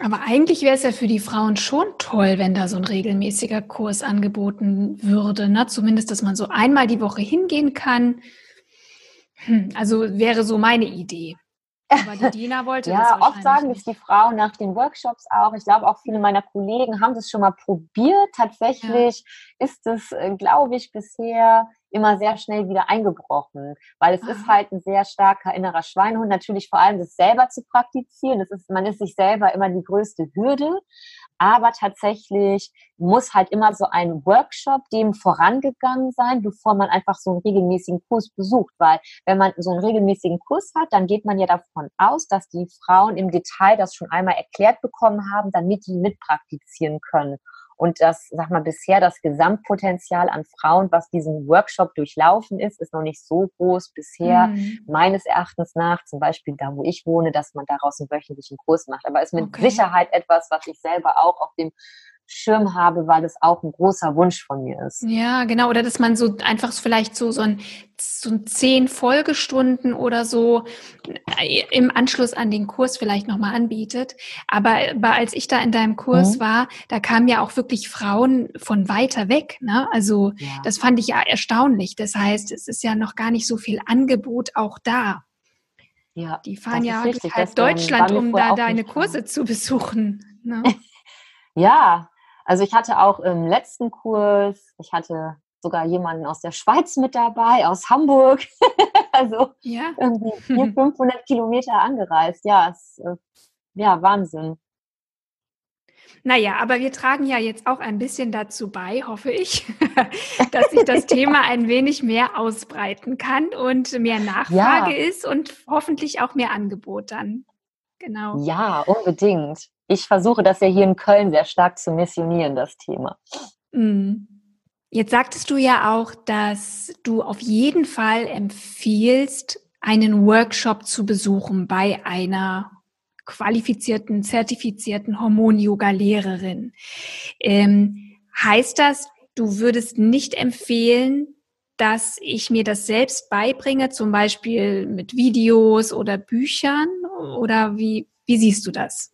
Aber eigentlich wäre es ja für die Frauen schon toll, wenn da so ein regelmäßiger Kurs angeboten würde. Ne? Zumindest, dass man so einmal die Woche hingehen kann. Hm, also wäre so meine Idee. Aber die *laughs* Dina wollte ja, das oft sagen es die Frauen nach den Workshops auch. Ich glaube, auch viele meiner Kollegen haben das schon mal probiert. Tatsächlich ja. ist es, äh, glaube ich, bisher immer sehr schnell wieder eingebrochen, weil es ist halt ein sehr starker innerer Schweinehund. Natürlich vor allem das selber zu praktizieren. Das ist, man ist sich selber immer die größte Hürde. Aber tatsächlich muss halt immer so ein Workshop dem vorangegangen sein, bevor man einfach so einen regelmäßigen Kurs besucht. Weil wenn man so einen regelmäßigen Kurs hat, dann geht man ja davon aus, dass die Frauen im Detail das schon einmal erklärt bekommen haben, damit die mitpraktizieren können. Und das, sag mal, bisher das Gesamtpotenzial an Frauen, was diesen Workshop durchlaufen ist, ist noch nicht so groß bisher, mhm. meines Erachtens nach, zum Beispiel da, wo ich wohne, dass man daraus einen wöchentlichen Kurs macht. Aber ist mit okay. Sicherheit etwas, was ich selber auch auf dem Schirm habe, weil das auch ein großer Wunsch von mir ist. Ja, genau. Oder dass man so einfach vielleicht so, so ein, so ein zehn Folgestunden oder so äh, im Anschluss an den Kurs vielleicht nochmal anbietet. Aber, aber als ich da in deinem Kurs mhm. war, da kamen ja auch wirklich Frauen von weiter weg. Ne? Also ja. das fand ich ja erstaunlich. Das heißt, es ist ja noch gar nicht so viel Angebot auch da. Ja, die fahren ja durch halb Deutschland, um da deine Kurse zu besuchen. Ne? *laughs* ja, also ich hatte auch im letzten Kurs, ich hatte sogar jemanden aus der Schweiz mit dabei, aus Hamburg. *laughs* also ja. irgendwie *laughs* 400, 500 Kilometer angereist. Ja, ist, äh, ja, Wahnsinn. Naja, aber wir tragen ja jetzt auch ein bisschen dazu bei, hoffe ich, *laughs* dass sich das Thema ein wenig mehr ausbreiten kann und mehr Nachfrage ja. ist und hoffentlich auch mehr Angebot dann. Genau. Ja, unbedingt ich versuche das ja hier in Köln sehr stark zu missionieren, das Thema. Mhm. Jetzt sagtest du ja auch, dass du auf jeden Fall empfiehlst, einen Workshop zu besuchen bei einer qualifizierten, zertifizierten Hormon-Yoga-Lehrerin. Ähm, heißt das, du würdest nicht empfehlen, dass ich mir das selbst beibringe, zum Beispiel mit Videos oder Büchern? Oder wie, wie siehst du das?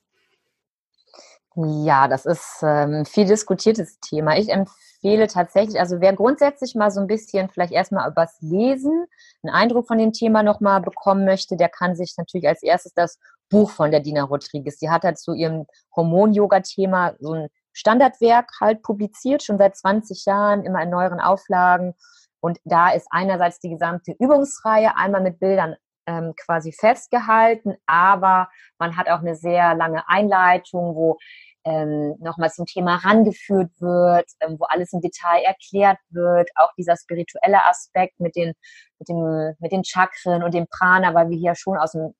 Ja, das ist ein ähm, viel diskutiertes Thema. Ich empfehle tatsächlich, also wer grundsätzlich mal so ein bisschen vielleicht erstmal übers Lesen einen Eindruck von dem Thema nochmal bekommen möchte, der kann sich natürlich als erstes das Buch von der Dina Rodriguez, die hat halt zu ihrem Hormon-Yoga-Thema so ein Standardwerk halt publiziert, schon seit 20 Jahren, immer in neueren Auflagen. Und da ist einerseits die gesamte Übungsreihe einmal mit Bildern ähm, quasi festgehalten, aber man hat auch eine sehr lange Einleitung, wo ähm, nochmal zum Thema rangeführt wird, ähm, wo alles im Detail erklärt wird, auch dieser spirituelle Aspekt mit den, mit dem, mit den Chakren und dem Prana, weil wir hier schon aus dem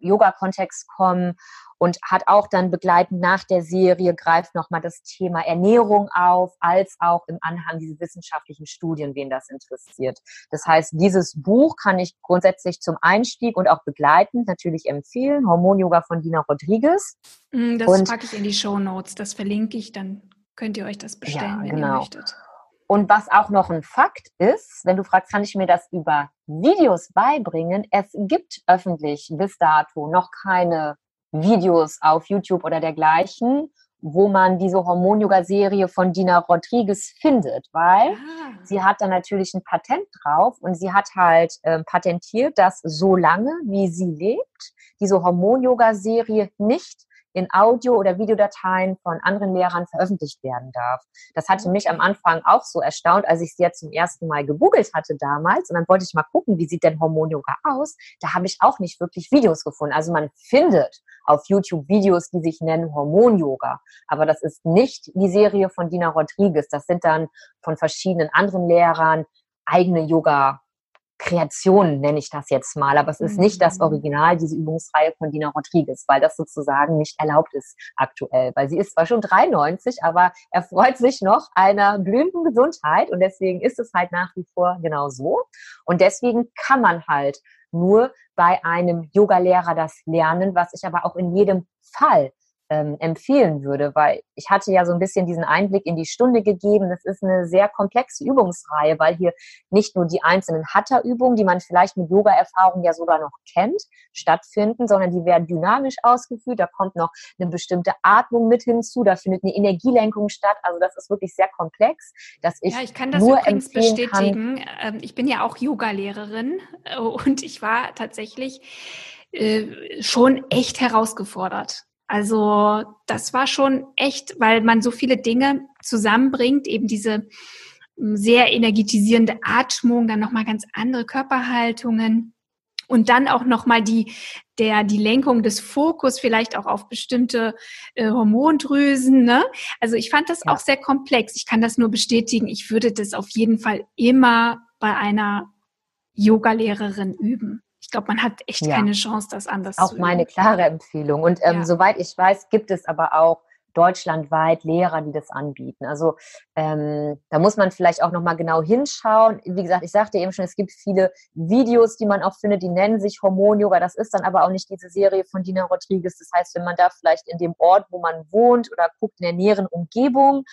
Yoga-Kontext kommen und hat auch dann begleitend nach der Serie greift nochmal das Thema Ernährung auf, als auch im Anhang diese wissenschaftlichen Studien, wen das interessiert. Das heißt, dieses Buch kann ich grundsätzlich zum Einstieg und auch begleitend natürlich empfehlen. Hormon-Yoga von Dina Rodriguez. Mm, das und, packe ich in die Show Notes, das verlinke ich, dann könnt ihr euch das bestellen, ja, wenn genau. ihr möchtet. Und was auch noch ein Fakt ist, wenn du fragst, kann ich mir das über Videos beibringen? Es gibt öffentlich bis dato noch keine Videos auf YouTube oder dergleichen, wo man diese Hormon-Yoga-Serie von Dina Rodriguez findet, weil ah. sie hat da natürlich ein Patent drauf und sie hat halt äh, patentiert, dass so lange, wie sie lebt, diese Hormon-Yoga-Serie nicht in Audio- oder Videodateien von anderen Lehrern veröffentlicht werden darf. Das hatte mich am Anfang auch so erstaunt, als ich sie jetzt zum ersten Mal gegoogelt hatte damals. Und dann wollte ich mal gucken, wie sieht denn Hormon-Yoga aus? Da habe ich auch nicht wirklich Videos gefunden. Also man findet auf YouTube Videos, die sich nennen Hormon-Yoga. Aber das ist nicht die Serie von Dina Rodriguez. Das sind dann von verschiedenen anderen Lehrern eigene Yoga Kreation nenne ich das jetzt mal, aber es ist nicht das mhm. Original, diese Übungsreihe von Dina Rodriguez, weil das sozusagen nicht erlaubt ist aktuell, weil sie ist zwar schon 93, aber er freut sich noch einer blühenden Gesundheit. Und deswegen ist es halt nach wie vor genau so. Und deswegen kann man halt nur bei einem Yogalehrer das lernen, was ich aber auch in jedem Fall ähm, empfehlen würde, weil ich hatte ja so ein bisschen diesen Einblick in die Stunde gegeben. Das ist eine sehr komplexe Übungsreihe, weil hier nicht nur die einzelnen Hatha-Übungen, die man vielleicht mit Yoga-Erfahrung ja sogar noch kennt, stattfinden, sondern die werden dynamisch ausgeführt. Da kommt noch eine bestimmte Atmung mit hinzu, da findet eine Energielenkung statt. Also das ist wirklich sehr komplex, dass ich ja, ich kann das nur übrigens bestätigen. Kann, ähm, ich bin ja auch Yoga-Lehrerin äh, und ich war tatsächlich äh, schon echt herausgefordert. Also das war schon echt, weil man so viele Dinge zusammenbringt, eben diese hm, sehr energetisierende Atmung, dann nochmal ganz andere Körperhaltungen und dann auch nochmal die, der, die Lenkung des Fokus vielleicht auch auf bestimmte äh, Hormondrüsen. Ne? Also ich fand das ja. auch sehr komplex. Ich kann das nur bestätigen. Ich würde das auf jeden Fall immer bei einer Yogalehrerin üben ich glaube, man hat echt ja. keine Chance, das anders auch zu Auch meine klare Empfehlung. Und ähm, ja. soweit ich weiß, gibt es aber auch deutschlandweit Lehrer, die das anbieten. Also ähm, da muss man vielleicht auch nochmal genau hinschauen. Wie gesagt, ich sagte eben schon, es gibt viele Videos, die man auch findet, die nennen sich Hormon-Yoga. Das ist dann aber auch nicht diese Serie von Dina Rodriguez. Das heißt, wenn man da vielleicht in dem Ort, wo man wohnt oder guckt in der näheren Umgebung,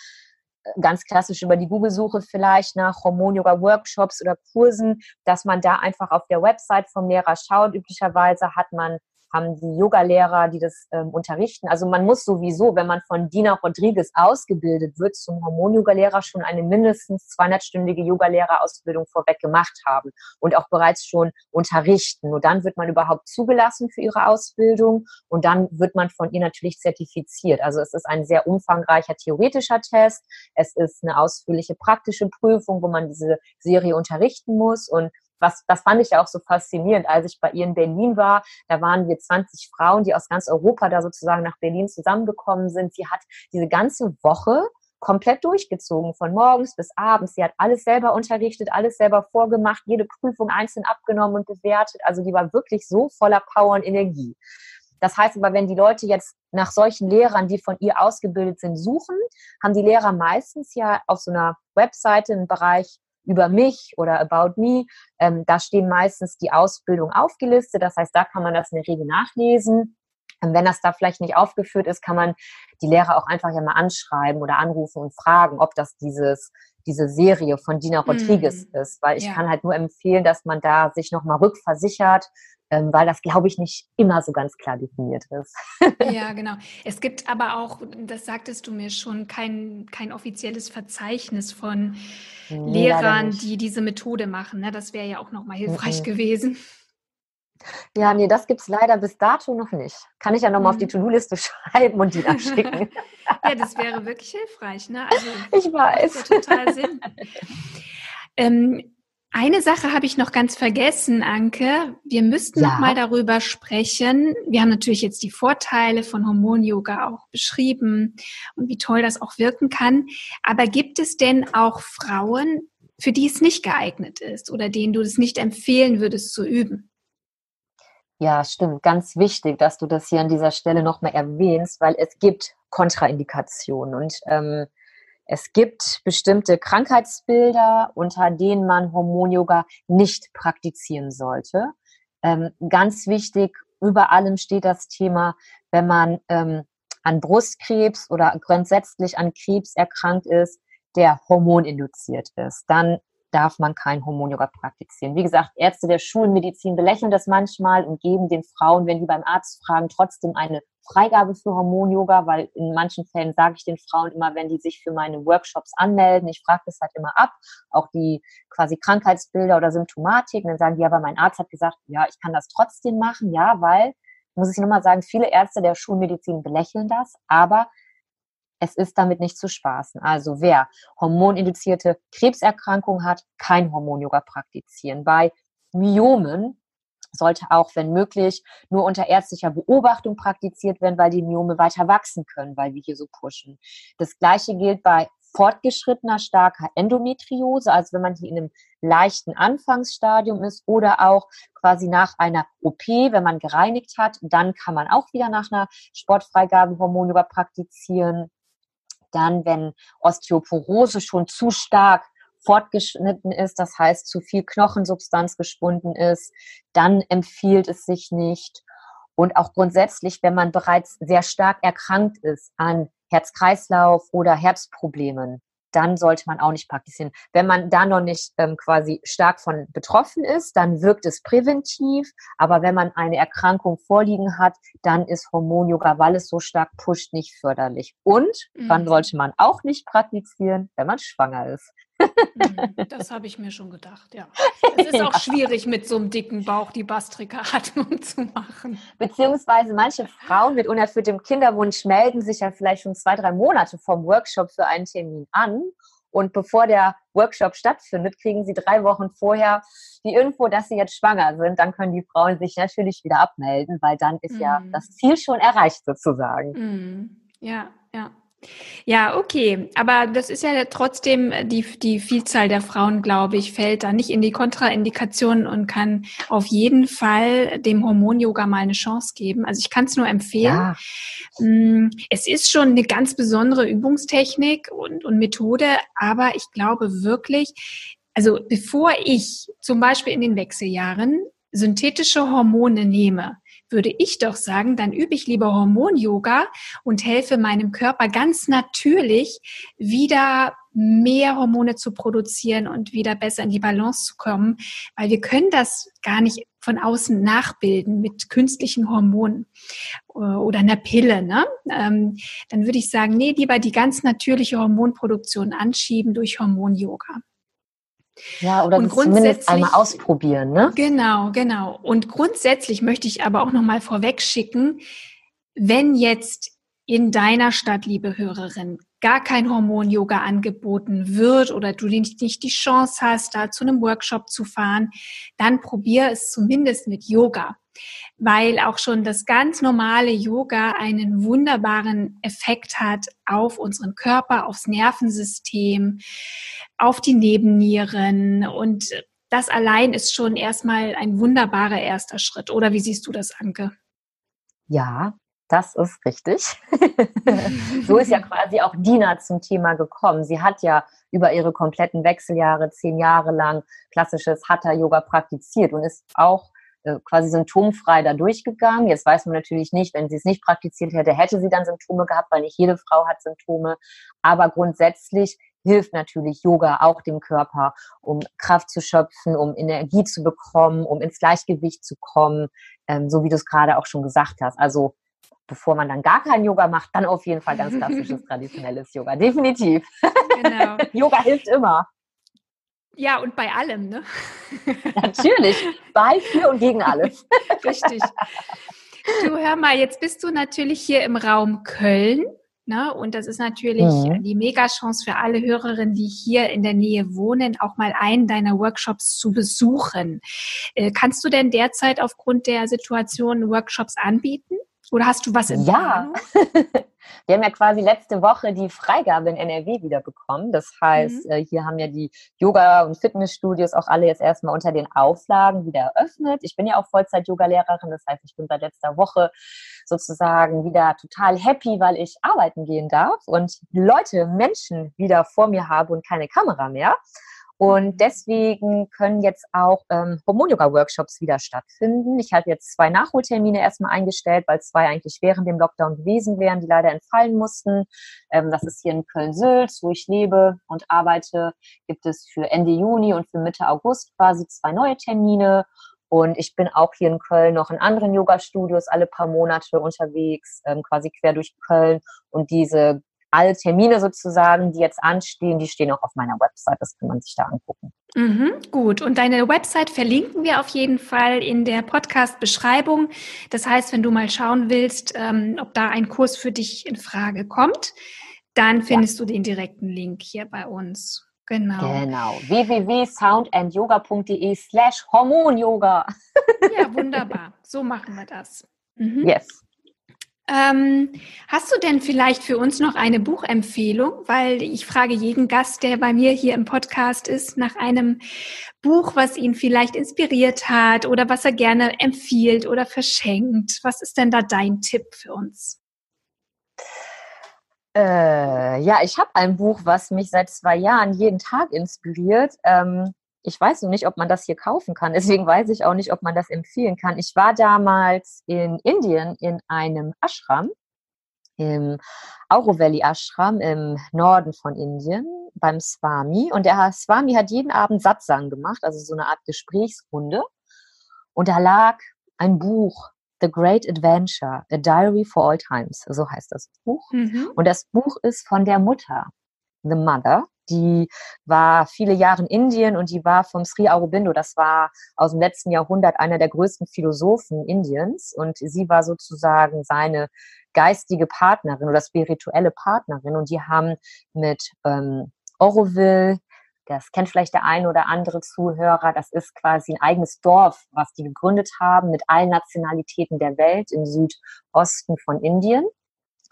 ganz klassisch über die Google-Suche vielleicht nach Hormon-Yoga-Workshops oder Kursen, dass man da einfach auf der Website vom Lehrer schaut. Üblicherweise hat man haben die Yogalehrer, die das ähm, unterrichten. Also man muss sowieso, wenn man von Dina Rodriguez ausgebildet wird zum Hormon-Yoga-Lehrer, schon eine mindestens 200-stündige Yoga-Lehrerausbildung vorweg gemacht haben und auch bereits schon unterrichten. Nur dann wird man überhaupt zugelassen für ihre Ausbildung und dann wird man von ihr natürlich zertifiziert. Also es ist ein sehr umfangreicher theoretischer Test. Es ist eine ausführliche praktische Prüfung, wo man diese Serie unterrichten muss und was, das fand ich ja auch so faszinierend, als ich bei ihr in Berlin war. Da waren wir 20 Frauen, die aus ganz Europa da sozusagen nach Berlin zusammengekommen sind. Sie hat diese ganze Woche komplett durchgezogen, von morgens bis abends. Sie hat alles selber unterrichtet, alles selber vorgemacht, jede Prüfung einzeln abgenommen und bewertet. Also die war wirklich so voller Power und Energie. Das heißt aber, wenn die Leute jetzt nach solchen Lehrern, die von ihr ausgebildet sind, suchen, haben die Lehrer meistens ja auf so einer Webseite einen Bereich über mich oder About Me. Ähm, da stehen meistens die Ausbildung aufgelistet. Das heißt, da kann man das in der Regel nachlesen. Und wenn das da vielleicht nicht aufgeführt ist, kann man die Lehrer auch einfach ja mal anschreiben oder anrufen und fragen, ob das dieses, diese Serie von Dina Rodriguez mm. ist. Weil ich ja. kann halt nur empfehlen, dass man da sich nochmal rückversichert, ähm, weil das, glaube ich, nicht immer so ganz klar definiert ist. *laughs* ja, genau. Es gibt aber auch, das sagtest du mir schon, kein, kein offizielles Verzeichnis von nee, Lehrern, die diese Methode machen. Ne? Das wäre ja auch nochmal hilfreich mhm. gewesen. Ja, nee, das gibt es leider bis dato noch nicht. Kann ich ja nochmal mhm. auf die mhm. To-Do-Liste *laughs* schreiben und die dann *laughs* schicken. ja, das wäre wirklich hilfreich. Ne? Also, ich weiß. Das ja total Sinn. ähm, eine Sache habe ich noch ganz vergessen, Anke. Wir müssten ja. noch mal darüber sprechen. Wir haben natürlich jetzt die Vorteile von Hormon-Yoga auch beschrieben und wie toll das auch wirken kann. Aber gibt es denn auch Frauen, für die es nicht geeignet ist oder denen du es nicht empfehlen würdest zu üben? Ja, stimmt. Ganz wichtig, dass du das hier an dieser Stelle nochmal erwähnst, weil es gibt Kontraindikationen und ähm, es gibt bestimmte Krankheitsbilder, unter denen man Hormon-Yoga nicht praktizieren sollte. Ähm, ganz wichtig, über allem steht das Thema, wenn man ähm, an Brustkrebs oder grundsätzlich an Krebs erkrankt ist, der hormoninduziert ist. Dann darf man kein Hormon-Yoga praktizieren. Wie gesagt, Ärzte der Schulmedizin belächeln das manchmal und geben den Frauen, wenn die beim Arzt fragen, trotzdem eine Freigabe für Hormon-Yoga, weil in manchen Fällen sage ich den Frauen immer, wenn die sich für meine Workshops anmelden, ich frage das halt immer ab, auch die quasi Krankheitsbilder oder Symptomatik, dann sagen die, aber mein Arzt hat gesagt, ja, ich kann das trotzdem machen, ja, weil, muss ich nochmal sagen, viele Ärzte der Schulmedizin belächeln das, aber es ist damit nicht zu spaßen. Also wer hormoninduzierte Krebserkrankungen hat, kein Hormon-Yoga praktizieren. Bei Myomen sollte auch, wenn möglich, nur unter ärztlicher Beobachtung praktiziert werden, weil die Myome weiter wachsen können, weil wir hier so pushen. Das gleiche gilt bei fortgeschrittener starker Endometriose, also wenn man hier in einem leichten Anfangsstadium ist oder auch quasi nach einer OP, wenn man gereinigt hat, dann kann man auch wieder nach einer Sportfreigabe Hormone praktizieren. Dann, wenn Osteoporose schon zu stark fortgeschnitten ist, das heißt zu viel Knochensubstanz gespunden ist, dann empfiehlt es sich nicht. Und auch grundsätzlich, wenn man bereits sehr stark erkrankt ist an Herz-Kreislauf oder Herzproblemen, dann sollte man auch nicht praktizieren. Wenn man da noch nicht ähm, quasi stark von betroffen ist, dann wirkt es präventiv. Aber wenn man eine Erkrankung vorliegen hat, dann ist Hormon-Yoga, weil es so stark pusht, nicht förderlich. Und mhm. wann sollte man auch nicht praktizieren? Wenn man schwanger ist. Mhm, das habe ich mir schon gedacht, ja. Es ist *laughs* auch schwierig, mit so einem dicken Bauch die Bastrika-Atmung *laughs* zu machen. Beziehungsweise manche Frauen mit unerfülltem Kinderwunsch melden sich ja vielleicht schon zwei, drei Monate vom Workshop für einen Termin an. Und bevor der Workshop stattfindet, kriegen sie drei Wochen vorher die Info, dass sie jetzt schwanger sind. Dann können die Frauen sich natürlich wieder abmelden, weil dann ist mm. ja mhm. das Ziel schon erreicht sozusagen. Mm. Ja, ja. Ja, okay. Aber das ist ja trotzdem die, die Vielzahl der Frauen, glaube ich, fällt da nicht in die Kontraindikationen und kann auf jeden Fall dem Hormon-Yoga mal eine Chance geben. Also ich kann es nur empfehlen. Ja. Mm, es ist schon eine ganz besondere Übungstechnik und, und Methode, aber ich glaube wirklich, also bevor ich zum Beispiel in den Wechseljahren synthetische Hormone nehme, würde ich doch sagen, dann übe ich lieber Hormon-Yoga und helfe meinem Körper ganz natürlich wieder mehr Hormone zu produzieren und wieder besser in die Balance zu kommen, weil wir können das gar nicht von außen nachbilden mit künstlichen Hormonen äh, oder einer Pille. Ne? Ähm, dann würde ich sagen, nee, lieber die ganz natürliche Hormonproduktion anschieben durch Hormon-Yoga. Ja, oder und zumindest einmal ausprobieren, ne? Genau, genau. Und grundsätzlich möchte ich aber auch noch mal vorweg schicken, wenn jetzt in deiner Stadt, liebe Hörerin, gar kein Hormon-Yoga angeboten wird oder du nicht, nicht die Chance hast, da zu einem Workshop zu fahren, dann probier es zumindest mit Yoga weil auch schon das ganz normale Yoga einen wunderbaren Effekt hat auf unseren Körper, aufs Nervensystem, auf die Nebennieren und das allein ist schon erstmal ein wunderbarer erster Schritt. Oder wie siehst du das, Anke? Ja, das ist richtig. *laughs* so ist ja quasi auch Dina zum Thema gekommen. Sie hat ja über ihre kompletten Wechseljahre, zehn Jahre lang klassisches Hatha-Yoga praktiziert und ist auch quasi symptomfrei da durchgegangen. Jetzt weiß man natürlich nicht, wenn sie es nicht praktiziert hätte, hätte sie dann Symptome gehabt, weil nicht jede Frau hat Symptome. Aber grundsätzlich hilft natürlich Yoga auch dem Körper, um Kraft zu schöpfen, um Energie zu bekommen, um ins Gleichgewicht zu kommen, ähm, so wie du es gerade auch schon gesagt hast. Also bevor man dann gar kein Yoga macht, dann auf jeden Fall ganz klassisches *laughs* traditionelles Yoga. Definitiv. Genau. *laughs* Yoga hilft immer. Ja, und bei allem, ne? *laughs* Natürlich, bei, für und gegen alles. *laughs* Richtig. Du hör mal, jetzt bist du natürlich hier im Raum Köln. Ne? Und das ist natürlich mhm. die Mega-Chance für alle Hörerinnen, die hier in der Nähe wohnen, auch mal einen deiner Workshops zu besuchen. Äh, kannst du denn derzeit aufgrund der Situation Workshops anbieten? Oder hast du was in Ja. *laughs* Wir haben ja quasi letzte Woche die Freigabe in NRW wieder bekommen. Das heißt, mhm. Äh, hier haben ja die Yoga- und Fitnessstudios auch alle jetzt erstmal unter den Auflagen wieder eröffnet. Ich bin ja auch Vollzeit-Yoga-Lehrerin. Das heißt, ich bin seit letzter Woche sozusagen wieder total happy, weil ich arbeiten gehen darf und Leute, Menschen wieder vor mir habe und keine Kamera mehr. Und deswegen können jetzt auch ähm, Hormon-Yoga-Workshops wieder stattfinden. Ich habe jetzt zwei Nachholtermine erstmal eingestellt, weil zwei eigentlich während dem Lockdown gewesen wären, die leider entfallen mussten. Ähm, das ist hier in Köln-Sülz, wo ich lebe und arbeite. Gibt es für Ende Juni und für Mitte August quasi zwei neue Termine. Und ich bin auch hier in Köln noch in anderen Yoga-Studios alle paar Monate unterwegs, ähm, quasi quer durch Köln. Und diese alle Termine sozusagen, die jetzt anstehen, die stehen auch auf meiner Website. Das kann man sich da angucken. Mhm, gut. Und deine Website verlinken wir auf jeden Fall in der Podcast-Beschreibung. Das heißt, wenn du mal schauen willst, ähm, ob da ein Kurs für dich in Frage kommt, dann findest ja. du den direkten Link hier bei uns. Genau. Genau. www.soundandyoga.de slash Hormonyoga. Ja, wunderbar. So machen wir das. Mhm. Yes. Ähm, hast du denn vielleicht für uns noch eine Buchempfehlung? Weil ich frage jeden Gast, der bei mir hier im Podcast ist, nach einem Buch, was ihn vielleicht inspiriert hat oder was er gerne empfiehlt oder verschenkt. Was ist denn da dein Tipp für uns? Äh, ja, ich habe ein Buch, was mich seit zwei Jahren jeden Tag inspiriert. Ähm, ich weiß noch nicht, ob man das hier kaufen kann. Deswegen weiß ich auch nicht, ob man das empfehlen kann. Ich war damals in Indien in einem Ashram, im Auro Valley Ashram im Norden von Indien beim Swami. Und der Swami hat jeden Abend Satsang gemacht, also so eine Art Gesprächsrunde. Und da lag ein Buch, The Great Adventure, A Diary for All Times. So heißt das Buch. Mhm. Und das Buch ist von der Mutter, The Mother die war viele Jahre in Indien und die war vom Sri Aurobindo, das war aus dem letzten Jahrhundert einer der größten Philosophen Indiens. Und sie war sozusagen seine geistige Partnerin oder spirituelle Partnerin. Und die haben mit ähm, Oroville, das kennt vielleicht der eine oder andere Zuhörer, das ist quasi ein eigenes Dorf, was die gegründet haben mit allen Nationalitäten der Welt im Südosten von Indien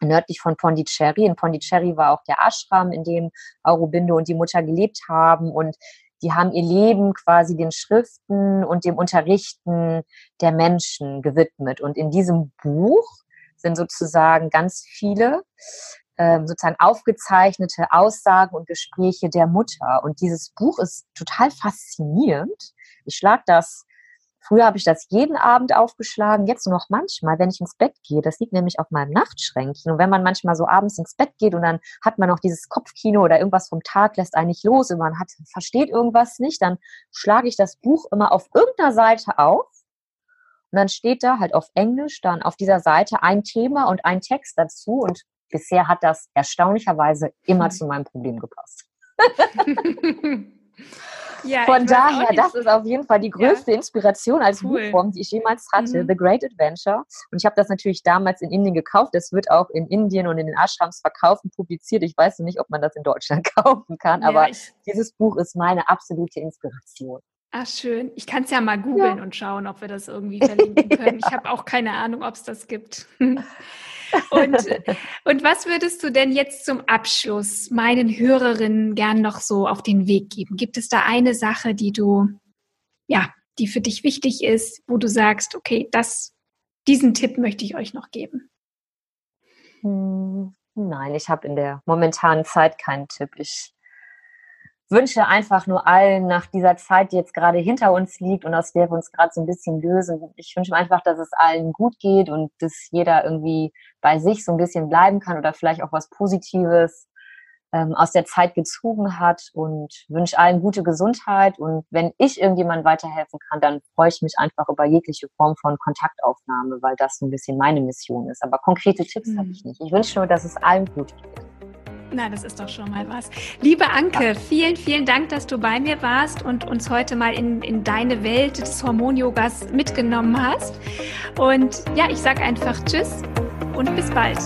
nördlich von Pondicherry. In Pondicherry war auch der Ashram, in dem Aurobindo und die Mutter gelebt haben und die haben ihr Leben quasi den Schriften und dem Unterrichten der Menschen gewidmet. Und in diesem Buch sind sozusagen ganz viele ähm, sozusagen aufgezeichnete Aussagen und Gespräche der Mutter. Und dieses Buch ist total faszinierend. Ich schlage das Früher habe ich das jeden Abend aufgeschlagen, jetzt nur noch manchmal, wenn ich ins Bett gehe. Das liegt nämlich auf meinem Nachtschränkchen. Und wenn man manchmal so abends ins Bett geht und dann hat man noch dieses Kopfkino oder irgendwas vom Tag lässt einen nicht los und man hat, versteht irgendwas nicht, dann schlage ich das Buch immer auf irgendeiner Seite auf. Und dann steht da halt auf Englisch dann auf dieser Seite ein Thema und ein Text dazu. Und bisher hat das erstaunlicherweise immer hm. zu meinem Problem gepasst. *laughs* *laughs* Ja, Von daher, das ist auf jeden Fall die größte ja. Inspiration als cool. Buchform, die ich jemals hatte, mhm. The Great Adventure. Und ich habe das natürlich damals in Indien gekauft. Das wird auch in Indien und in den Ashrams verkauft und publiziert. Ich weiß nicht, ob man das in Deutschland *laughs* kaufen kann, ja, aber dieses Buch ist meine absolute Inspiration. Ach, schön. Ich kann es ja mal googeln ja. und schauen, ob wir das irgendwie verlinken können. Ich habe auch keine Ahnung, ob es das gibt. *laughs* Und, und was würdest du denn jetzt zum Abschluss meinen Hörerinnen gern noch so auf den Weg geben? Gibt es da eine Sache, die du, ja, die für dich wichtig ist, wo du sagst, okay, das, diesen Tipp möchte ich euch noch geben? Hm, nein, ich habe in der momentanen Zeit keinen Tipp. Ich wünsche einfach nur allen nach dieser Zeit, die jetzt gerade hinter uns liegt und aus der wir uns gerade so ein bisschen lösen, ich wünsche mir einfach, dass es allen gut geht und dass jeder irgendwie bei sich so ein bisschen bleiben kann oder vielleicht auch was Positives ähm, aus der Zeit gezogen hat und wünsche allen gute Gesundheit. Und wenn ich irgendjemand weiterhelfen kann, dann freue ich mich einfach über jegliche Form von Kontaktaufnahme, weil das so ein bisschen meine Mission ist. Aber konkrete Tipps mhm. habe ich nicht. Ich wünsche nur, dass es allen gut geht. Na, das ist doch schon mal was. Liebe Anke, ja. vielen, vielen Dank, dass du bei mir warst und uns heute mal in, in deine Welt des Hormon-Yogas mitgenommen hast. Und ja, ich sage einfach Tschüss und bis bald.